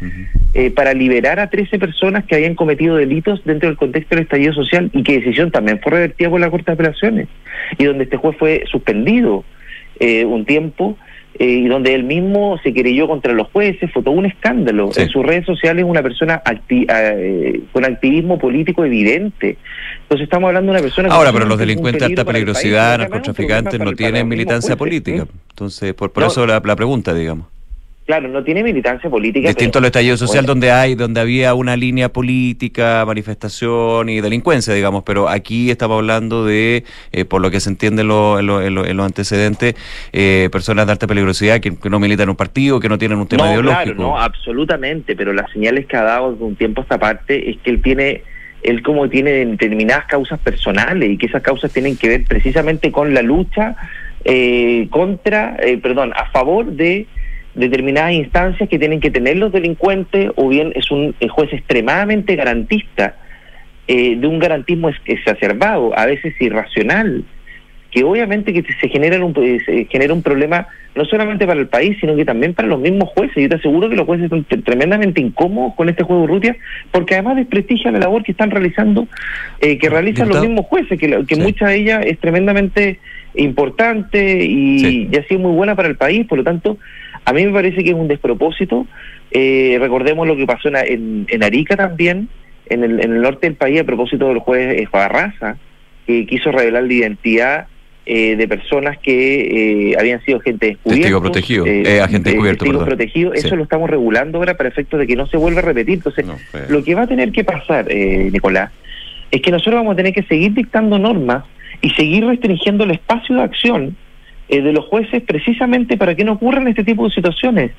eh, para liberar a 13 personas que habían cometido delitos dentro del contexto del estallido social y que decisión también fue revertida por la Corte de Apelaciones y donde este juez fue suspendido eh, un tiempo eh, y donde él mismo se querelló contra los jueces, fue todo un escándalo. Sí. En sus redes sociales una persona acti- eh, con activismo político evidente. Entonces estamos hablando de una persona... Ahora, pero los delincuentes de alta peligrosidad, narcotraficantes, no tienen militancia política. Entonces, por, por No. eso la, la pregunta, digamos. Claro, no tiene militancia política. Distinto al estallido social bueno, donde hay, donde había una línea política, manifestación y delincuencia, digamos, pero aquí estamos hablando de, eh, por lo que se entiende en, lo- en lo- en lo- en los antecedentes, eh, personas de alta peligrosidad que, que no militan en un partido, que no tienen un tema no, ideológico. Claro, no, absolutamente, pero las señales que ha dado de un tiempo a esta parte es que él tiene, él como tiene determinadas causas personales y que esas causas tienen que ver precisamente con la lucha eh, contra, eh, perdón, a favor de determinadas instancias que tienen que tener los delincuentes o bien es un juez extremadamente garantista, eh, de un garantismo es- exacerbado, a veces irracional. que obviamente que se genera un, eh, se genera un problema no solamente para el país, sino que también para los mismos jueces. Yo te aseguro que los jueces son tremendamente incómodos con este juego de Rutia, porque además desprestigia la labor que están realizando, eh, que realizan los mismos jueces, que, que mucha de ella es tremendamente importante y, y ha sido muy buena para el país, por lo tanto, a mí me parece que es un despropósito. Eh, recordemos lo que pasó en, en, Arica también, en el, en el, norte del país, a propósito del juez Barraza, que quiso revelar la identidad eh, de personas que eh, habían sido agentes descubiertos. Testigo protegido, eh, agente descubierto. Testigo protegido, eso lo estamos regulando ahora para efectos de que no se vuelva a repetir. Entonces, lo que va a tener que pasar, Nicolás, es que nosotros vamos a tener que seguir dictando normas y seguir restringiendo el espacio de acción de los jueces precisamente para que no ocurran este tipo de situaciones.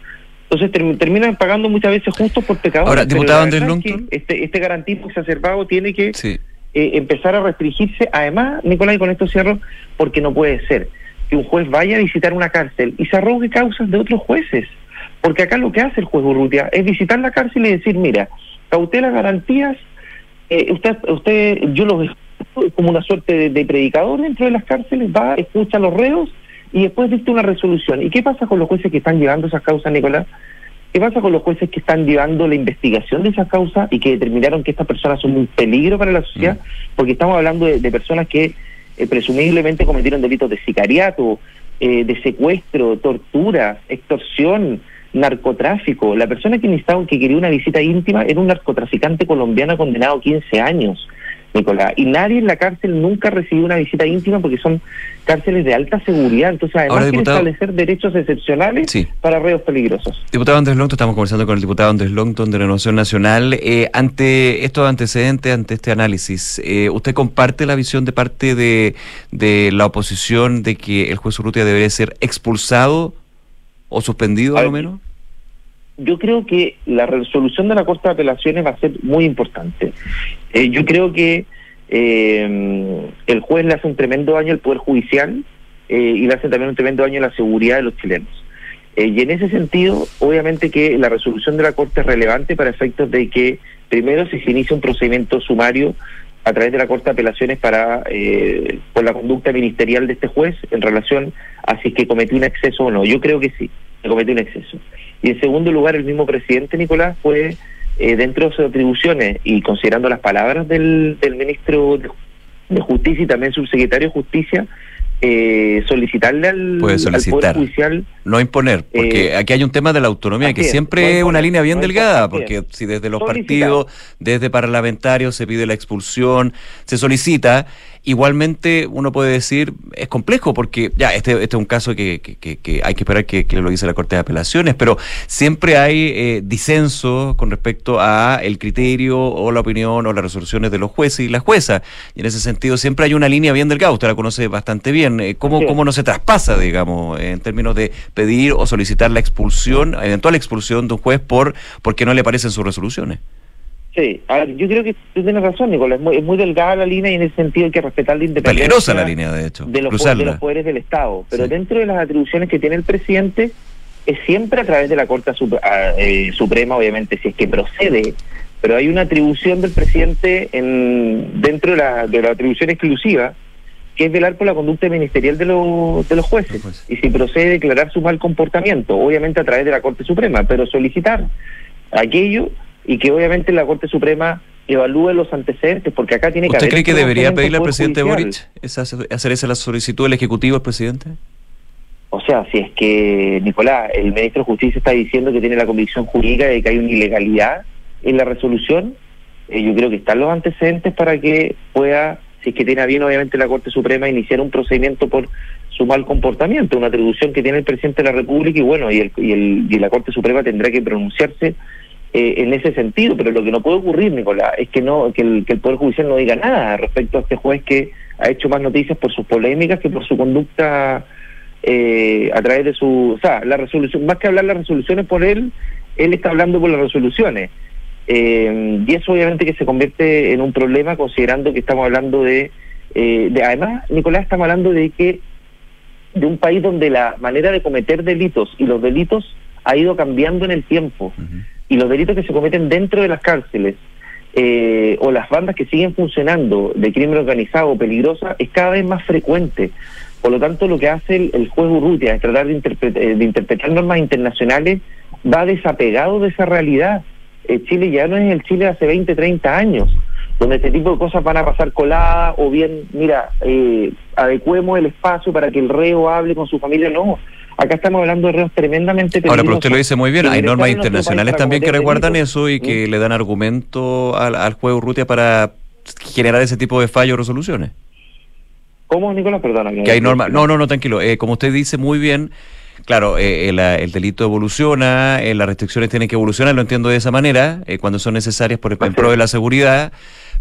Entonces terminan pagando muchas veces justos por pecadores. Ahora, diputado Andrés Longton. Este, este garantismo exacerbado tiene que eh, empezar a restringirse. Además, Nicolás, y con esto cierro, porque no puede ser que un juez vaya a visitar una cárcel y se arrogue causas de otros jueces. Porque acá lo que hace el juez Urrutia es visitar la cárcel y decir, mira, cautela garantías, eh, usted, usted, yo lo veo como una suerte de, predicador dentro de las cárceles, va, escucha a los reos y después dicta una resolución. ¿Y qué pasa con los jueces que están llevando esas causas, Nicolás? ¿Qué pasa con los jueces que están llevando la investigación de esa causa y que determinaron que estas personas son un peligro para la sociedad? Mm. Porque estamos hablando de, personas que eh, presumiblemente cometieron delitos de sicariato, eh, de secuestro, tortura, extorsión, narcotráfico. La persona que necesitaba, que quería una visita íntima era un narcotraficante colombiano condenado a 15 años. Nicolás. Y nadie en la cárcel nunca recibió una visita íntima porque son cárceles de alta seguridad. Entonces, además, quiere establecer derechos excepcionales para reos peligrosos. Diputado Andrés Longton, estamos conversando con el diputado Andrés Longton de Renovación Nacional. Eh, ante estos antecedentes, ante este análisis, eh, ¿usted comparte la visión de parte de, de la oposición de que el juez Urrutia debería ser expulsado o suspendido, a, lo menos? Yo creo que la resolución de la Corte de Apelaciones va a ser muy importante. Eh, yo creo que eh, el juez le hace un tremendo daño al Poder Judicial eh, y le hace también un tremendo daño a la seguridad de los chilenos. y en ese sentido, obviamente que la resolución de la Corte es relevante para efectos de que primero si se inicia un procedimiento sumario a través de la Corte de Apelaciones para por la conducta ministerial de este juez en relación a si es que cometió un exceso o no. Yo creo que sí, que cometió un exceso. Y en segundo lugar, el mismo presidente Nicolás fue, eh, dentro de sus atribuciones y considerando las palabras del, del ministro de, Justicia y también subsecretario de Justicia, eh, solicitarle al, Poder Judicial. No imponer, porque eh, aquí hay un tema de la autonomía, que siempre es una línea bien delgada, porque si desde los partidos, desde parlamentarios se pide la expulsión, se solicita, Igualmente, uno puede decir, es complejo porque ya, este, este es un caso que, que, hay que esperar que, lo dice la Corte de Apelaciones, pero siempre hay eh, disenso con respecto a el criterio o la opinión o las resoluciones de los jueces y las juezas. Y en ese sentido siempre hay una línea bien delgada, usted la conoce bastante bien. Eh, ¿Cómo, ¿Cómo no se traspasa, digamos, en términos de pedir o solicitar la expulsión, eventual expulsión de un juez por porque no le parecen sus resoluciones? Sí, a ver, yo creo que tú tienes razón, Nicolás, es muy, delgada la línea y en ese sentido hay que respetar la independencia. Peligrosa la línea, de hecho. De los, poderes del Estado. Pero dentro de las atribuciones que tiene el presidente, es siempre a través de la Corte eh, Suprema, obviamente, si es que procede. Pero hay una atribución del presidente en, dentro de la, de la atribución exclusiva, que es velar por la conducta ministerial de, los de los jueces. Y si procede, declarar su mal comportamiento, obviamente a través de la Corte Suprema, pero solicitar aquello y que obviamente la Corte Suprema evalúe los antecedentes, porque acá tiene que ¿Usted cree que debería pedirle al presidente Boric hacer esa la solicitud del Ejecutivo al presidente? O sea, si es que, Nicolás, el ministro de Justicia está diciendo que tiene la convicción jurídica de que hay una ilegalidad en la resolución, eh, yo creo que están los antecedentes para que pueda, si es que tiene bien, obviamente, la Corte Suprema, iniciar un procedimiento por su mal comportamiento, una atribución que tiene el presidente de la República y bueno, y, el, y, el, y la Corte Suprema tendrá que pronunciarse eh, en ese sentido, pero lo que no puede ocurrir, Nicolás, es que no que el, Poder Judicial no diga nada respecto a este juez que ha hecho más noticias por sus polémicas que por su conducta eh, a través de su... O sea, la resolución, más que hablar las resoluciones por él, él está hablando por las resoluciones. Eh, y eso obviamente que se convierte en un problema considerando que estamos hablando de... de además, Nicolás, estamos hablando de que de un país donde la manera de cometer delitos y los delitos ha ido cambiando en el tiempo y los delitos que se cometen dentro de las cárceles eh, o las bandas que siguen funcionando de crimen organizado o peligrosa es cada vez más frecuente. Por lo tanto, lo que hace el, juez Urrutia es tratar de, interpretar, de interpretar normas internacionales va desapegado de esa realidad. Eh, Chile ya no es el Chile de hace 20, 30 años, donde este tipo de cosas van a pasar coladas o bien, mira, eh, adecuemos el espacio para que el reo hable con su familia. No, acá estamos hablando de reos tremendamente. Ahora, pero usted lo dice muy bien, hay normas internacionales también que resguardan eso y que ¿Mm? le dan argumento al, al juez Urrutia para generar ese tipo de fallos o resoluciones. ¿Cómo, Nicolás? Perdona. Que hay normas. No, no, no, tranquilo. Eh, como usted dice muy bien, claro, eh, el, el delito evoluciona, eh, las restricciones tienen que evolucionar, lo entiendo de esa manera, eh, cuando son necesarias por, en pro de la seguridad,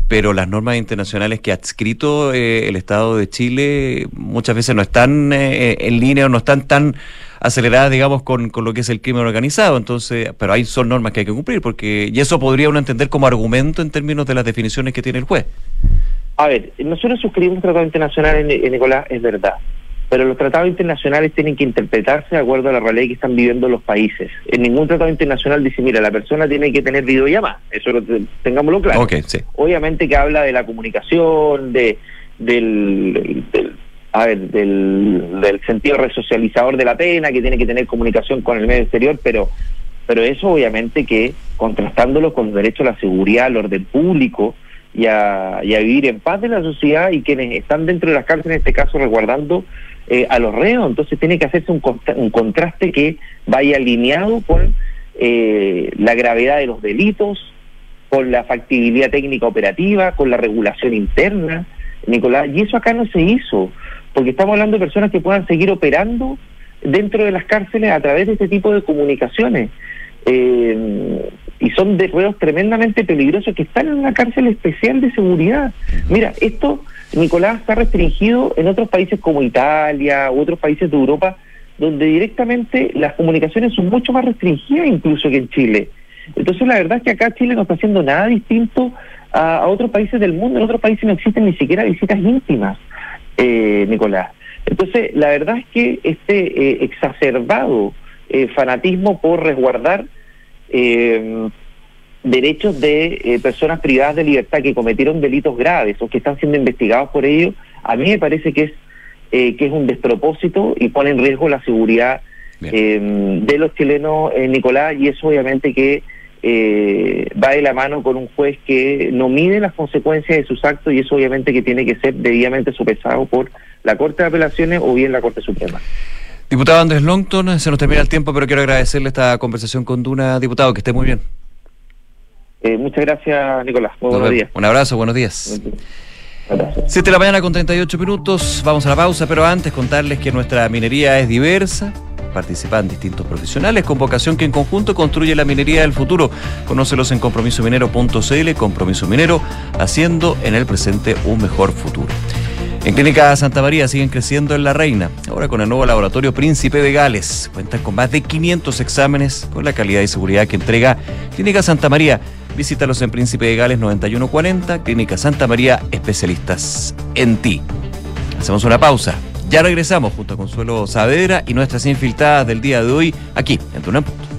pero las normas internacionales que ha adscrito eh, el Estado de Chile muchas veces no están eh, en línea o no están tan aceleradas, digamos, con, con lo que es el crimen organizado. Entonces, pero ahí son normas que hay que cumplir, porque y eso podría uno entender como argumento en términos de las definiciones que tiene el juez. A ver, nosotros suscribimos tratados internacionales, Ni- eh, Nicolás, es verdad. Pero los tratados internacionales tienen que interpretarse de acuerdo a la realidad que están viviendo los países. En ningún tratado internacional dice, mira, la persona tiene que tener videollamada. Eso lo te- tengámoslo claro. Sí. Obviamente que habla de la comunicación, de del, del- a ver, del, del sentido resocializador de la pena, que tiene que tener comunicación con el medio exterior, pero pero eso obviamente que contrastándolo con los derechos a la seguridad, al orden público y a, y a vivir en paz de la sociedad y quienes están dentro de las cárceles, en este caso resguardando eh, a los reos. Entonces tiene que hacerse un, un contraste que vaya alineado con eh, la gravedad de los delitos, con la factibilidad técnica operativa, con la regulación interna, Nicolás. Y eso acá no se hizo, porque estamos hablando de personas que puedan seguir operando dentro de las cárceles a través de este tipo de comunicaciones. Eh, y son de reos tremendamente peligrosos que están en una cárcel especial de seguridad. Mira, esto, Nicolás, está restringido en otros países como Italia u otros países de Europa, donde directamente las comunicaciones son mucho más restringidas incluso que en Chile. Entonces la verdad es que acá Chile no está haciendo nada distinto a, otros países del mundo. En otros países no existen ni siquiera visitas íntimas, eh, Nicolás. Entonces la verdad es que este eh, exacerbado eh, fanatismo por resguardar eh, derechos de eh, personas privadas de libertad que cometieron delitos graves o que están siendo investigados por ello, a mí me parece que es eh, que es un despropósito y pone en riesgo la seguridad eh, de los chilenos, eh, Nicolás, y eso obviamente que eh, va de la mano con un juez que no mide las consecuencias de sus actos y eso obviamente que tiene que ser debidamente sopesado por la Corte de Apelaciones o bien la Corte Suprema. Diputado Andrés Longton, se nos termina el tiempo, pero quiero agradecerle esta conversación con Duna, diputado, que esté muy bien. Eh, muchas gracias, Nicolás. Muy Nos buenos días. Un abrazo, buenos días. Gracias. 7 de la mañana con 38 minutos, vamos a la pausa, pero antes contarles que nuestra minería es diversa, participan distintos profesionales con vocación que en conjunto construye la minería del futuro. Conócelos en compromisominero.cl, compromiso minero, haciendo en el presente un mejor futuro. En Clínica Santa María siguen creciendo en La Reina, ahora con el nuevo laboratorio Príncipe de Gales. Cuentan con más de 500 exámenes con la calidad y seguridad que entrega Clínica Santa María. Visítalos en Príncipe de Gales 9140, Clínica Santa María, especialistas en ti. Hacemos una pausa. Ya regresamos junto a Consuelo Saavedra y nuestras infiltradas del día de hoy aquí en Tuna en Punto.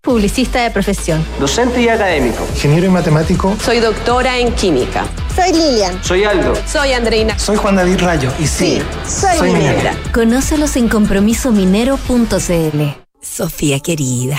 Publicista de profesión. Docente y académico. Ingeniero y matemático. Soy doctora en química. Soy Lilian. Soy Aldo. Soy Andreina. Soy Juan David Rayo. Y sí, soy, soy minera. Conócelos en compromisominero.cl. Sofía querida,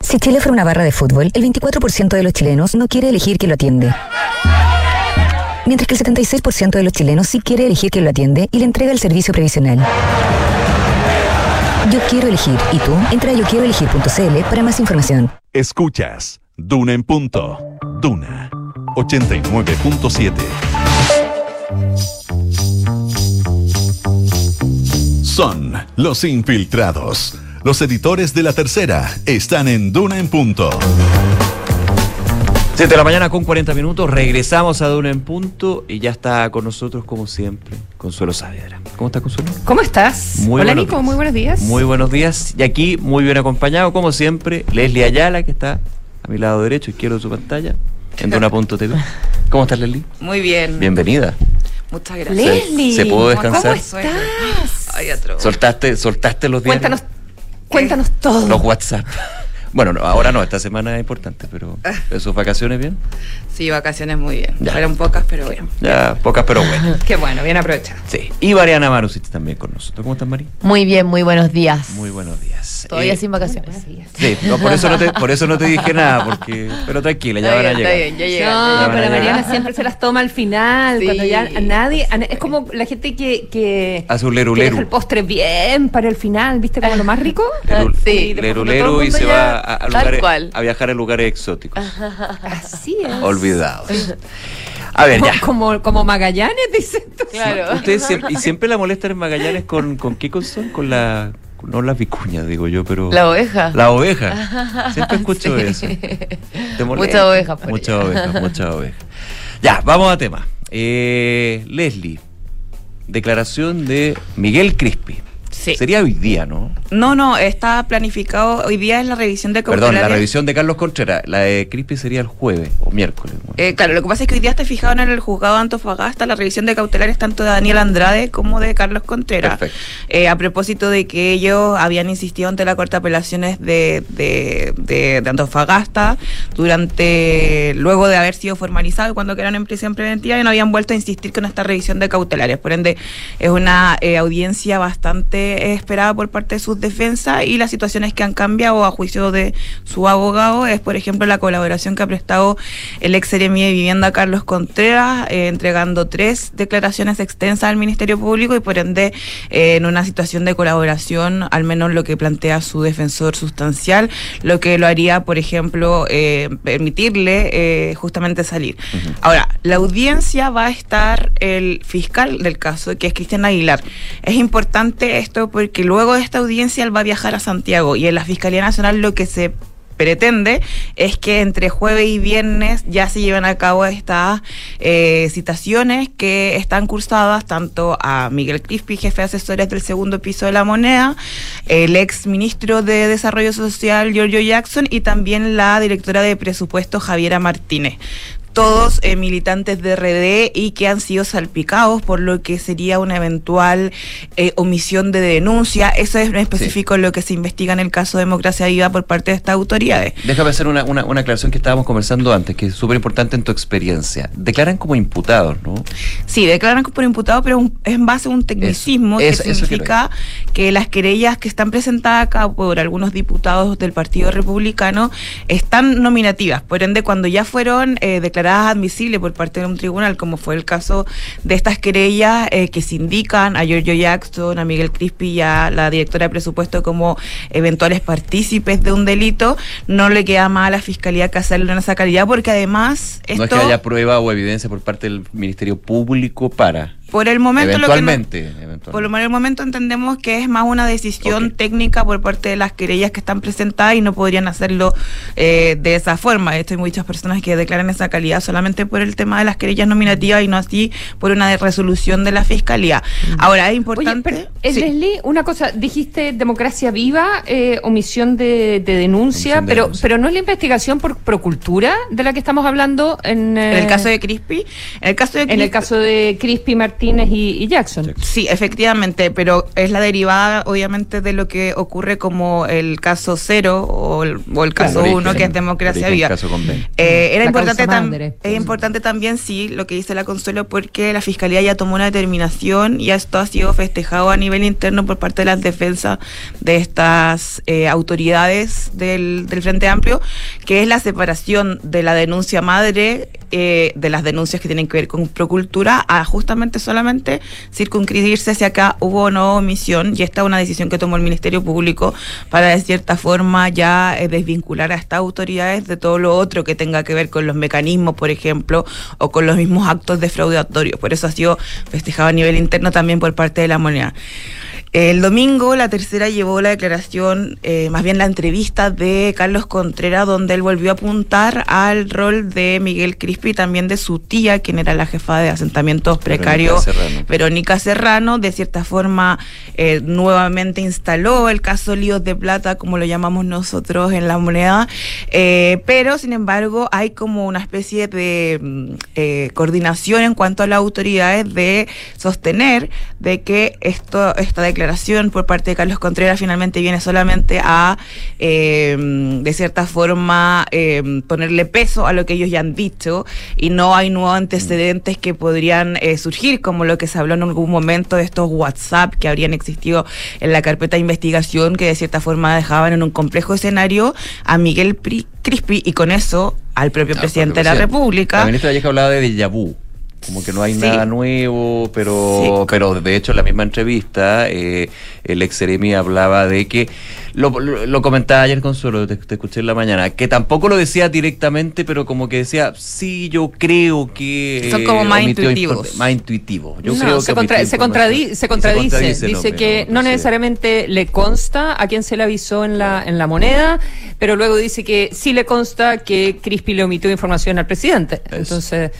Si Chile fuera una barra de fútbol, el 24% de los chilenos no quiere elegir quién lo atiende. Mientras que el 76% de los chilenos sí quiere elegir quién lo atiende y le entrega el servicio previsional. Yo quiero elegir. ¿Y tú? Entra a yoquieroelegir.cl para más información. Escuchas Duna en punto. Duna 89.7. Son los infiltrados. Los editores de la tercera están en Duna en punto. 7 de la mañana con 40 minutos, regresamos a Duna en Punto y ya está con nosotros como siempre Consuelo Saavedra. ¿Cómo estás Consuelo? ¿Cómo estás? Muy Hola Nico, días. muy buenos días. Muy buenos días y aquí muy bien acompañado como siempre Leslie Ayala que está a mi lado derecho, izquierdo de su pantalla en Duna.tv. ¿Cómo estás Leslie? Muy bien. Bienvenida. Muchas gracias. Leslie, ¿Se pudo descansar? ¿Cómo estás? Ay, atro. ¿Soltaste, soltaste los días? Cuéntanos, cuéntanos todo. Los WhatsApp. Bueno, no, ahora no, esta semana es importante, pero ¿en sus vacaciones bien? Sí, vacaciones muy bien. Ya. Fueron pocas, pero bien. Ya, pocas pero buenas. Qué bueno, bien aprovechado. Sí. Y Mariana Marusic también con nosotros. ¿Cómo estás, Mari? Muy bien, muy buenos días. Muy buenos días. Todavía Eh, sin vacaciones. Sí, no, por, eso no te, por eso no te dije nada, porque, pero tranquila, ya Está van a llegar. está bien, ya llegan. Ya No, van a pero llegar. Mariana siempre se las toma al final, Sí. cuando ya a nadie, a es como la gente que, que, Hace un que deja leruleru. el postre bien para el final, ¿viste? Como lo más rico. Leru- Sí, después leru, cuando leru todo el y se ya- va a, a Tal lugares, cual. a viajar a lugares exóticos, Así es. olvidados. A ver, ya. Como, como Magallanes, dice. Claro. Ustedes siempre, y siempre la molestan en Magallanes con, con qué cosa? Con la, no las vicuñas, digo yo, pero... La oveja. La oveja. Siempre escucho Sí. eso. Muchas ovejas por Muchas ovejas, muchas ovejas. Ya, vamos a tema. Eh, Leslie, declaración de Miguel Crispi. Sí. Sería hoy día, ¿no? No, no, está planificado. Hoy día es la revisión de Perdón, la revisión de Carlos Contreras. La de Crispi sería el jueves o miércoles. Eh, claro, lo que pasa es que hoy día está fijado en el juzgado de Antofagasta la revisión de cautelares tanto de Daniel Andrade como de Carlos Contreras. Eh, a propósito de que ellos habían insistido ante la Corte de Apelaciones de, de, de- de Antofagasta durante, luego de haber sido formalizado cuando quedaron en prisión preventiva y no habían vuelto a insistir con esta revisión de cautelares. Por ende, es una eh, audiencia bastante esperada por parte de sus defensas y las situaciones que han cambiado a juicio de su abogado es, por ejemplo, la colaboración que ha prestado el ex seremi de vivienda Carlos Contreras, eh, entregando tres declaraciones extensas al Ministerio Público y por ende eh, en una situación de colaboración, al menos lo que plantea su defensor sustancial, lo que lo haría, por ejemplo, eh, permitirle justamente salir. Ahora, la audiencia va a estar el fiscal del caso, que es Cristian Aguilar. Es importante esto porque luego de esta audiencia él va a viajar a Santiago y en la Fiscalía Nacional lo que se pretende es que entre jueves y viernes ya se lleven a cabo estas eh, citaciones que están cursadas tanto a Miguel Crispi, jefe de asesores del segundo piso de la moneda, el ex ministro de Desarrollo Social, Giorgio Jackson, y también la directora de presupuesto, Javiera Martínez todos eh, militantes de RD y que han sido salpicados por lo que sería una eventual eh, omisión de denuncia. Eso es en específico lo que se investiga en el caso de Democracia Viva por parte de estas autoridades. Déjame hacer una, una, una aclaración que estábamos conversando antes, que es súper importante en tu experiencia. Declaran como imputados, ¿no? Sí, declaran por imputado, pero un- es en base a un tecnicismo Eso, que eso significa que las querellas que están presentadas acá por algunos diputados del Partido Republicano están nominativas. Por ende, cuando ya fueron eh, declaradas admisibles por parte de un tribunal, como fue el caso de estas querellas eh, que se indican a Giorgio Jackson, a Miguel Crispi y a la directora de presupuesto como eventuales partícipes de un delito, no le queda más a la fiscalía que hacerlo en esa calidad, porque además esto No es que haya prueba o evidencia por parte del Ministerio Público para. Por el momento lo que no- Eventualmente. eventualmente. por el momento entendemos que es más una decisión técnica por parte de las querellas que están presentadas y no podrían hacerlo eh, de esa forma. Hecho, hay muchas personas que declaran esa calidad solamente por el tema de las querellas nominativas y no así por una de- resolución de la fiscalía. Ahora, es importante. Oye, pero, eh, Leslie, una cosa, dijiste democracia viva, eh, omisión de, de denuncia, Omisión de pero, denuncia. pero no es la investigación por procultura de la que estamos hablando en, En el caso de Crispy, en el caso de en el Crispy- caso de Crispy Martínez y, y Jackson. Sí, efectivamente, pero es la derivada, obviamente, de lo que ocurre como el caso cero o el, o el caso uno, que es democracia viva. Eh, era La importante, causa tam- madre. es importante también, sí, lo que dice la Consuelo, porque la Fiscalía ya tomó una determinación y esto ha sido festejado a nivel interno por parte de las defensas de estas eh, autoridades del, del Frente Amplio, que es la separación de la denuncia madre eh, de las denuncias que tienen que ver con procultura a justamente solamente circunscribirse si acá hubo o no omisión y esta es una decisión que tomó el Ministerio Público para de cierta forma ya eh, desvincular a estas autoridades de todo lo otro que tenga que ver con los mecanismos, por ejemplo, o con los mismos actos defraudatorios. Por eso ha sido festejado a nivel interno también por parte de la moneda. El domingo la tercera llevó la declaración, eh, más bien la entrevista de Carlos Contreras, donde él volvió a apuntar al rol de Miguel Crispi y también de su tía, quien era la jefa de asentamientos precarios, Serrano. Verónica Serrano. De cierta forma, eh, nuevamente instaló el caso Líos de Plata, como lo llamamos nosotros en la moneda, eh, pero sin embargo hay como una especie de mm, coordinación en cuanto a las autoridades de sostener de que esto esta declaración por parte de Carlos Contreras finalmente viene solamente a eh, de cierta forma eh, ponerle peso a lo que ellos ya han dicho y no hay nuevos antecedentes que podrían eh, surgir como lo que se habló en algún momento de estos WhatsApp que habrían existido en la carpeta de investigación que de cierta forma dejaban en un complejo escenario a Miguel Pri- Crispi y con eso al propio presidente de la. República. La ministra Vallejo hablaba de déjà vu. Como que no hay Sí. nada nuevo, pero, pero de hecho en la misma entrevista eh, el ex Seremi hablaba de que, lo, lo, lo comentaba ayer Consuelo, te, te escuché en la mañana, que tampoco lo decía directamente, pero como que decía, sí, yo creo que... Son como más omitió intuitivos. Más intuitivo. Yo No, creo se, que contra- omitió se, información. contradi- se contradice. Dice que no necesariamente le consta a quien se le avisó en la, en la moneda, pero luego dice que sí le consta que Crispi le omitió información al presidente. Entonces,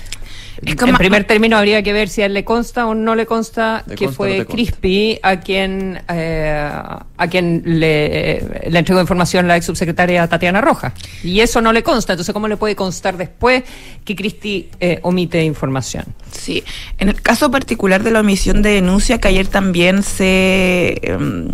como- en primer término habría que ver si a él le consta o no le consta ¿Le que consta fue no te consta? Crispi a quien eh, a quien le, le entregó información la ex subsecretaria Tatiana Roja. Y eso no le consta. Entonces, ¿cómo le puede constar después que Crispi eh, omite información? Sí, en el caso particular de la omisión de denuncia, que ayer también se em,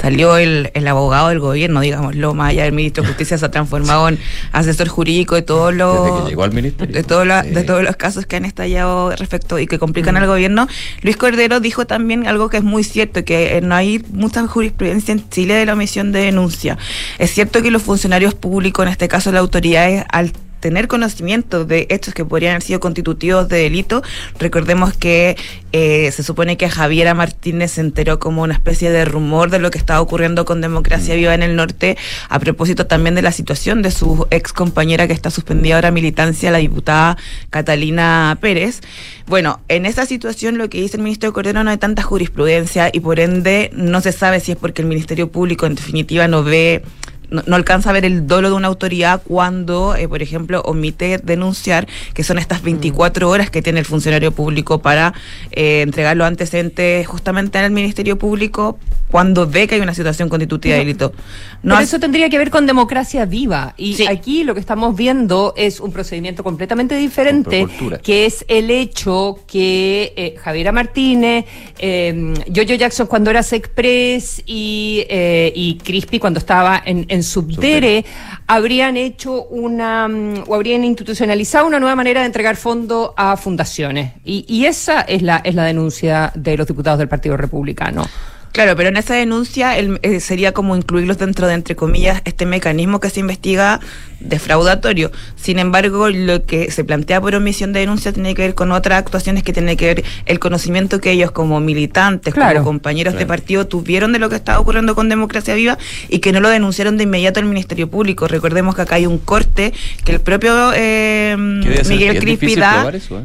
salió el, el abogado del gobierno, digámoslo, más allá del ministro de Justicia, se ha transformado en asesor jurídico de todos los que llegó al ministerio. de, todos la- de todos los casos que han estallado respecto y que complican al gobierno. Luis Cordero dijo también algo que es muy cierto, que eh, no hay mucha jurisprudencia en Chile de la omisión de denuncia. Es cierto que los funcionarios públicos, en este caso las autoridades, al tener conocimiento de hechos que podrían haber sido constitutivos de delito, recordemos que eh, se supone que Javiera Martínez se enteró como una especie de rumor de lo que estaba ocurriendo con Democracia Viva en el norte, a propósito también de la situación de su ex compañera que está suspendida ahora militancia, la diputada Catalina Pérez. Bueno, en esa situación lo que dice el ministro Cordero no hay tanta jurisprudencia y por ende no se sabe si es porque el Ministerio Público en definitiva no ve no, no alcanza a ver el dolo de una autoridad cuando, eh, por ejemplo, omite denunciar, que son estas 24 horas que tiene el funcionario público para eh, entregar los antecedentes justamente al Ministerio Público cuando ve que hay una situación constitutiva de delito. No Pero eso tendría que ver con democracia viva. Y aquí lo que estamos viendo es un procedimiento completamente diferente, que es el hecho que eh, Javiera Martínez, eh, Jojo Jackson cuando era Sexpress y, eh, y Crispy cuando estaba en, en Subdere, habrían hecho una, mm, o habrían institucionalizado una nueva manera de entregar fondos a fundaciones. Y, y esa es la, es la denuncia de los diputados del Partido Republicano. Claro, pero en esa denuncia el- eh, sería como incluirlos dentro de, entre comillas, este mecanismo que se investiga defraudatorio. Sin embargo, lo que se plantea por omisión de denuncia tiene que ver con otras actuaciones que tiene que ver el conocimiento que ellos como militantes, Claro. como compañeros de partido tuvieron de lo que estaba ocurriendo con Democracia Viva y que no lo denunciaron de inmediato al Ministerio Público. Recordemos que acá hay un corte que el propio eh, Miguel Crispi da probar eso, ¿eh?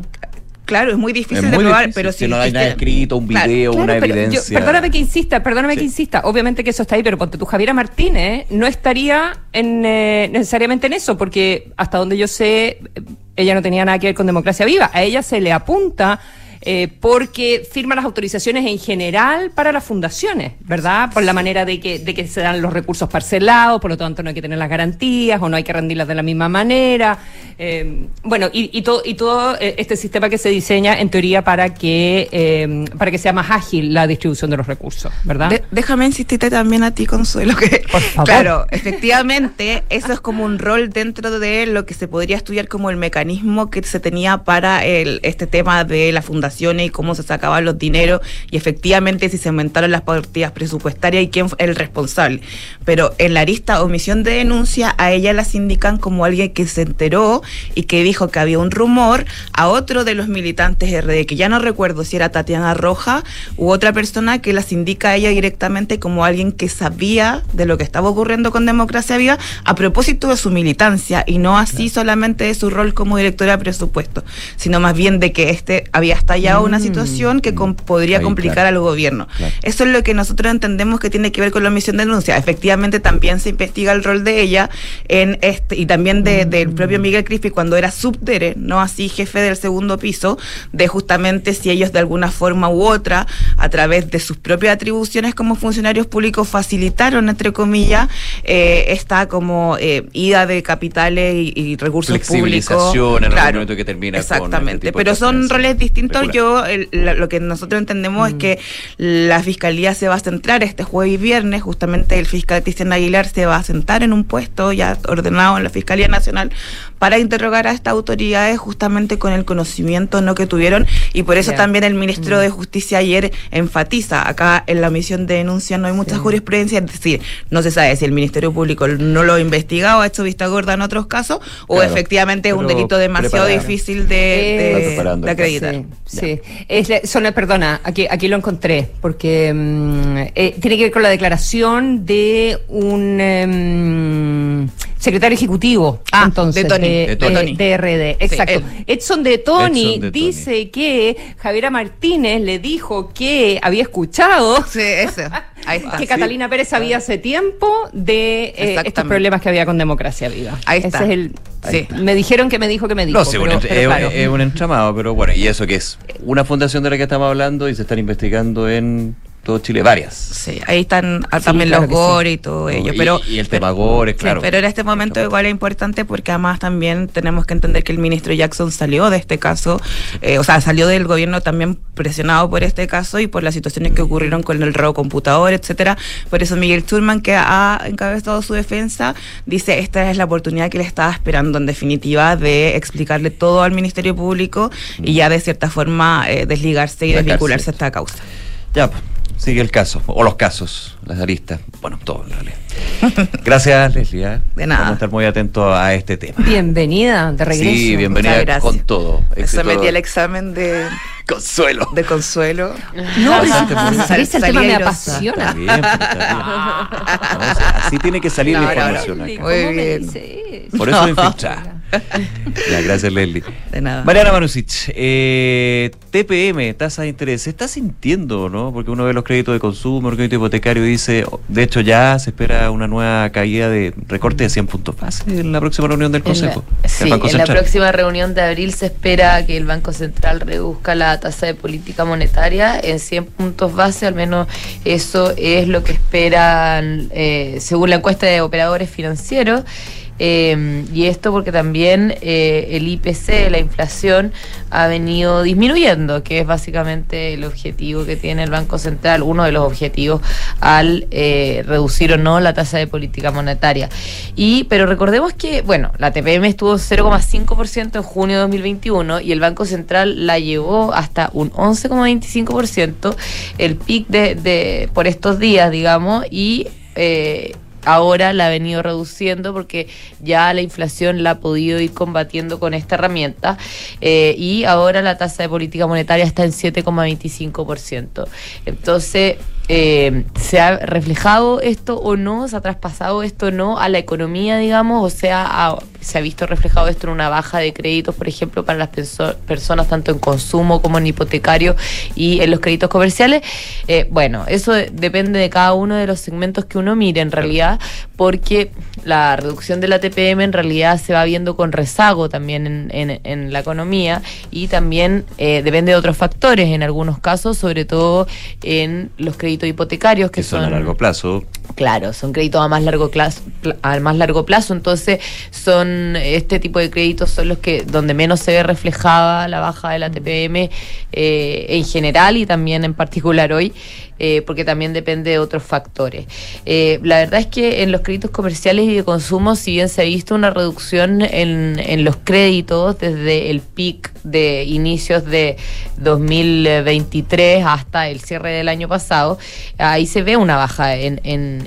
Claro, es muy difícil Es de probar, difícil, pero si si no hay nada escrito, un Claro. video, una Claro, pero yo- evidencia. perdóname que insista, perdóname Sí. que insista. Obviamente que eso está ahí, pero ponte tú, Javiera Martínez no estaría en, eh, necesariamente en eso, porque hasta donde yo sé, eh, ella no tenía nada que ver con democracia viva. A ella se le apunta. Eh, porque firma las autorizaciones en general para las fundaciones, ¿verdad? Por la manera de que, de que se dan los recursos parcelados, por lo tanto no hay que tener las garantías o no hay que rendirlas de la misma manera. Eh, bueno, y, y todo, y todo eh, este sistema que se diseña en teoría para que, eh, para que sea más ágil la distribución de los recursos, ¿verdad? De- déjame insistirte también a ti, Consuelo, que favor. claro, efectivamente, eso es como un rol dentro de lo que se podría estudiar como el mecanismo que se tenía para el, este tema de las fundaciones y cómo se sacaban los dineros y efectivamente si se aumentaron las partidas presupuestarias y quién fue el responsable. Pero en la arista omisión de denuncia, a ella las indican como alguien que se enteró y que dijo que había un rumor a otro de los militantes RD, que ya no recuerdo si era Tatiana Roja u otra persona que las indica a ella directamente como alguien que sabía de lo que estaba ocurriendo con Democracia Viva a propósito de su militancia y no así solamente de su rol como directora de presupuesto, sino más bien de que este había estallado una situación que com- podría Ahí, complicar claro. al gobierno. Claro. Eso es lo que nosotros entendemos que tiene que ver con la omisión de denuncia. Efectivamente, también se investiga el rol de ella en este y también de- del propio Miguel Crispi cuando era subdere, no así jefe del segundo piso, de justamente si ellos de alguna forma u otra, a través de sus propias atribuciones como funcionarios públicos, facilitaron, entre comillas, eh, esta como eh, ida de capitales y, y recursos públicos. En Claro. momento que termina con este Exactamente, tipo de pero son roles distintos. Yo, el- lo que nosotros entendemos es que la fiscalía se va a centrar este jueves y viernes. Justamente el fiscal Cristian Aguilar se va a sentar en un puesto ya ordenado en la Fiscalía Nacional para interrogar a estas autoridades justamente con el conocimiento no que tuvieron. Y por eso también el ministro de Justicia ayer enfatiza acá en la misión de denuncia no hay mucha jurisprudencia, es decir, no se sabe si el Ministerio Público no lo ha investigado, ha hecho vista gorda en otros casos, o Claro, efectivamente es un delito demasiado difícil de, de- Eh, de acreditar. Sí, sí. Es la- son, perdona, aquí, aquí lo encontré, porque mm, eh, tiene que ver con la declaración de un em, secretario ejecutivo, Ah, entonces, de Tony, de Tony. de RD, exacto. Edson de Tony Edson de Tony. dice que Javiera Martínez le dijo que había escuchado Sí, eso. Ahí está. que Catalina Pérez sabía hace tiempo de eh, estos problemas que había con Democracia Viva. Ahí Ese está. es el, Sí. Me dijeron que me dijo que me dijo. No, sí, pero- un, pero es, claro. es un entramado, pero bueno, y eso que es una fundación de la que estamos hablando y se están investigando en todo Chile, varias. Sí, ahí están ah, Sí, también claro los sí. gore y todo ello. Y- Pero, y, el tema Gore, Sí, claro. pero en este momento igual es importante porque además también tenemos que entender que el ministro Jackson salió de este caso, eh, o sea, salió del gobierno también presionado por este caso y por las situaciones que ocurrieron con el robo computador, etcétera. Por eso Miguel Turman, que ha encabezado su defensa, dice esta es la oportunidad que le estaba esperando en definitiva de explicarle todo al Ministerio Público y ya de cierta forma eh, desligarse y desvincularse a esta causa. Ya, sigue el caso, o los casos, las aristas, bueno, todo en realidad. Gracias, Leslie. ¿eh? De nada. Vamos a estar muy atentos a este tema. Bienvenida de regreso. Sí, bienvenida con todo. Éxito. metí el examen de, Consuelo. de consuelo. No, Pasaste por- ese- ese Salí tema me apasiona. Está bien, pero está bien. No, o sea, así tiene que salir la No, no, no. información acá. ¿Cómo Muy bien. Por eso infiltra. Ya, gracias, Leslie. De nada. Mariana Manusic, eh, TPM, tasa de interés, ¿se está sintiendo, no? Porque uno ve los créditos de consumo, el crédito hipotecario y dice, de hecho ya se espera una nueva caída de recorte de 100 puntos base en la próxima reunión del En la- Consejo. sí, Banco en la próxima reunión de abril se espera que el Banco Central reduzca la tasa de política monetaria en 100 puntos base, al menos eso es lo que esperan eh, según la encuesta de operadores financieros. Eh, y esto porque también eh, el IPC, la inflación, ha venido disminuyendo, que es básicamente el objetivo que tiene el Banco Central, uno de los objetivos al eh, reducir o no la tasa de política monetaria. Y, pero recordemos que, bueno, la TPM estuvo 0,5% en junio de 2021 y el Banco Central la llevó hasta un 11,25%, el pic de, de por estos días, digamos, y eh, ahora la ha venido reduciendo porque ya la inflación la ha podido ir combatiendo con esta herramienta eh, y ahora la tasa de política monetaria está en 7,25%. Entonces, eh, ¿se ha reflejado esto o no? ¿Se ha traspasado esto o no a la economía, digamos? O sea, ¿se ha visto reflejado esto en una baja de créditos, por ejemplo, para las perso- personas tanto en consumo como en hipotecario y en los créditos comerciales? Eh, bueno, eso de- depende de cada uno de los segmentos que uno mire en realidad, porque la reducción de la TPM en realidad se va viendo con rezago también en la economía y también eh, depende de otros factores, en algunos casos, sobre todo en los créditos hipotecarios, que, que son a largo plazo. Claro, son créditos a más largo plazo, a más largo plazo, entonces son este tipo de créditos son los que donde menos se ve reflejada la baja de la TPM eh, en general y también en particular hoy, eh, porque también depende de otros factores. Eh, la verdad es que en los créditos comerciales y de consumo, si bien se ha visto una reducción en, en los créditos desde el pic de inicios de 2023 hasta el cierre del año pasado, ahí se ve una baja en, en-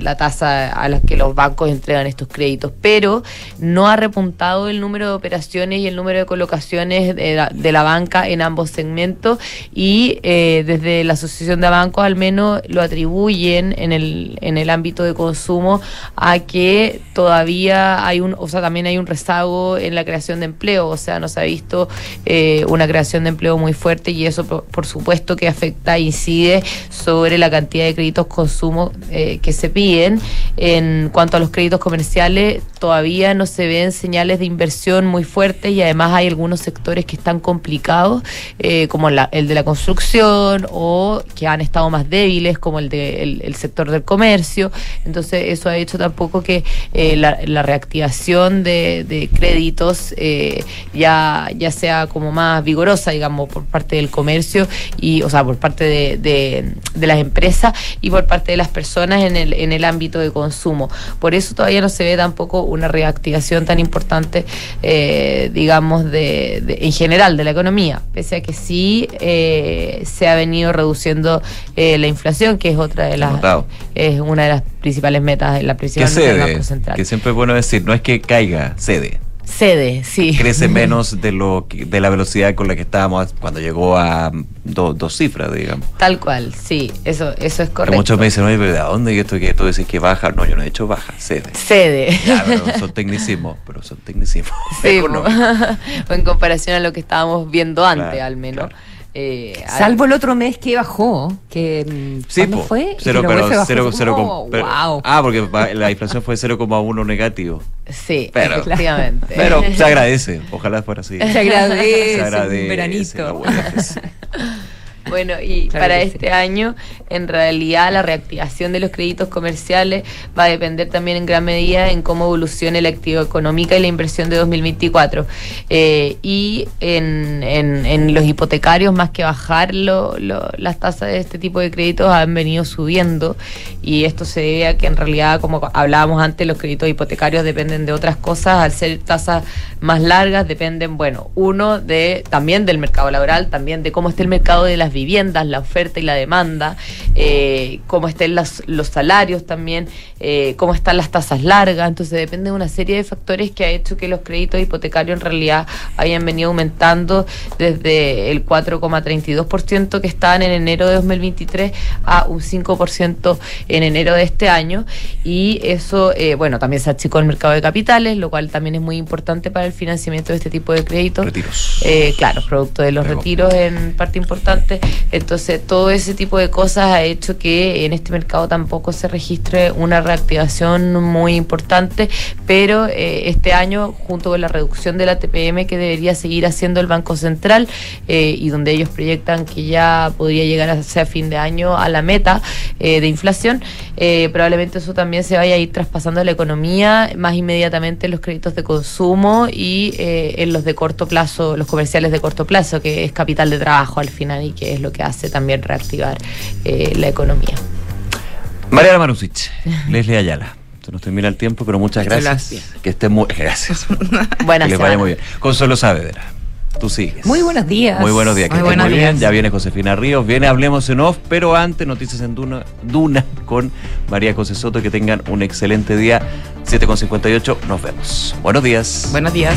la tasa a la que los bancos entregan estos créditos, pero no ha repuntado el número de operaciones y el número de colocaciones de la, de la banca en ambos segmentos y eh, desde la Asociación de Bancos al menos lo atribuyen en el, en el ámbito de consumo a que todavía hay un, o sea, también hay un rezago en la creación de empleo, o sea, no se ha visto eh, una creación de empleo muy fuerte y eso por, por supuesto que afecta, incide sobre la cantidad de créditos consumo eh, que se piden. En cuanto a los créditos comerciales, todavía no se ven señales de inversión muy fuertes y además hay algunos sectores que están complicados, eh, como la- el de la construcción o que han estado más débiles, como el, de, sector del comercio. Entonces, eso ha hecho tampoco que eh, la, reactivación de, créditos eh, ya, ya sea como más vigorosa, digamos, por parte del comercio y, o sea, por parte de, de- las empresas y por parte de las personas en el, en el ámbito de consumo. Por eso todavía no se ve tampoco una reactivación tan importante, eh, digamos, de, en general de la economía, pese a que sí se ha venido reduciendo eh, la inflación, que es otra de las, Notado. es una de las principales metas, la Que principal meta del Banco Central. que siempre es bueno decir, no es que caiga, cede. Cede, sí. Crece menos de lo que- de la velocidad con la que estábamos cuando llegó a do- dos cifras, digamos. Tal cual, sí, eso, eso es correcto. muchos me dicen, oye, pero ¿de dónde y esto que tú dices que baja? No, yo no he dicho baja, cede. Cede. Ya, pero son tecnicismos, pero son tecnicismos. Sí, o en comparación a lo que estábamos viendo antes, Claro, al menos. Eh, Salvo el otro mes que bajó, que mm, Sí, ¿cuándo po, fue? Cero, Que pero bajó. cero, cero Oh, pero- wow. Ah, porque la inflación fue 0,1 negativo. Sí, Pero- efectivamente. Pero se agradece, ojalá fuera así. Se agradece, Se un agradece, veranito. Bueno, y Claro para sí. este año, en realidad, la reactivación de los créditos comerciales va a depender también en gran medida en cómo evolucione la actividad económica y la inversión de 2024. Eh, y en, en- en los hipotecarios, más que bajar lo- lo- las tasas de este tipo de créditos, han venido subiendo. Y esto se debe a que en realidad, como hablábamos antes, los créditos hipotecarios dependen de otras cosas. Al ser tasas más largas, dependen, bueno, uno, de también del mercado laboral, también de cómo esté el mercado de las viviendas, la oferta y la demanda, eh, cómo estén las- los salarios también, eh, cómo están las tasas largas. Entonces depende de una serie de factores que ha hecho que los créditos hipotecarios en realidad hayan venido aumentando desde el 4,32% que estaban en enero de 2023 a un 5% en enero de este año. Y eso, eh, bueno, también se achicó el mercado de capitales, lo cual también es muy importante para el financiamiento de este tipo de créditos. Retiros. Eh, claro, producto de los retiros en parte importante. Entonces, todo ese tipo de cosas ha hecho que en este mercado tampoco se registre una reactivación muy importante, pero eh, este año, junto con la reducción de la TPM que debería seguir haciendo el Banco Central eh, y donde ellos proyectan que ya podría llegar hacia fin de año a la meta eh, de inflación, eh, probablemente eso también se vaya a ir traspasando a la economía más inmediatamente en los créditos de consumo y en los de corto plazo, los comerciales de corto plazo, que es capital de trabajo al final y que es lo que hace también reactivar eh, la economía. Mariana Marusic, Leslie Ayala. Se nos termina el tiempo, pero muchas gracias. gracias. Que estén muy. Gracias. Buenas que les vaya muy bien. Consuelo Saavedra. Tú sigues. Muy buenos días. Muy buenos días, que Muy estén buenos muy bien. Ya viene Josefina Ríos, viene Hablemos en Off, pero antes noticias en Duna, Duna con María José Soto. Que tengan un excelente día. 7.58, nos vemos. Buenos días. Buenos días.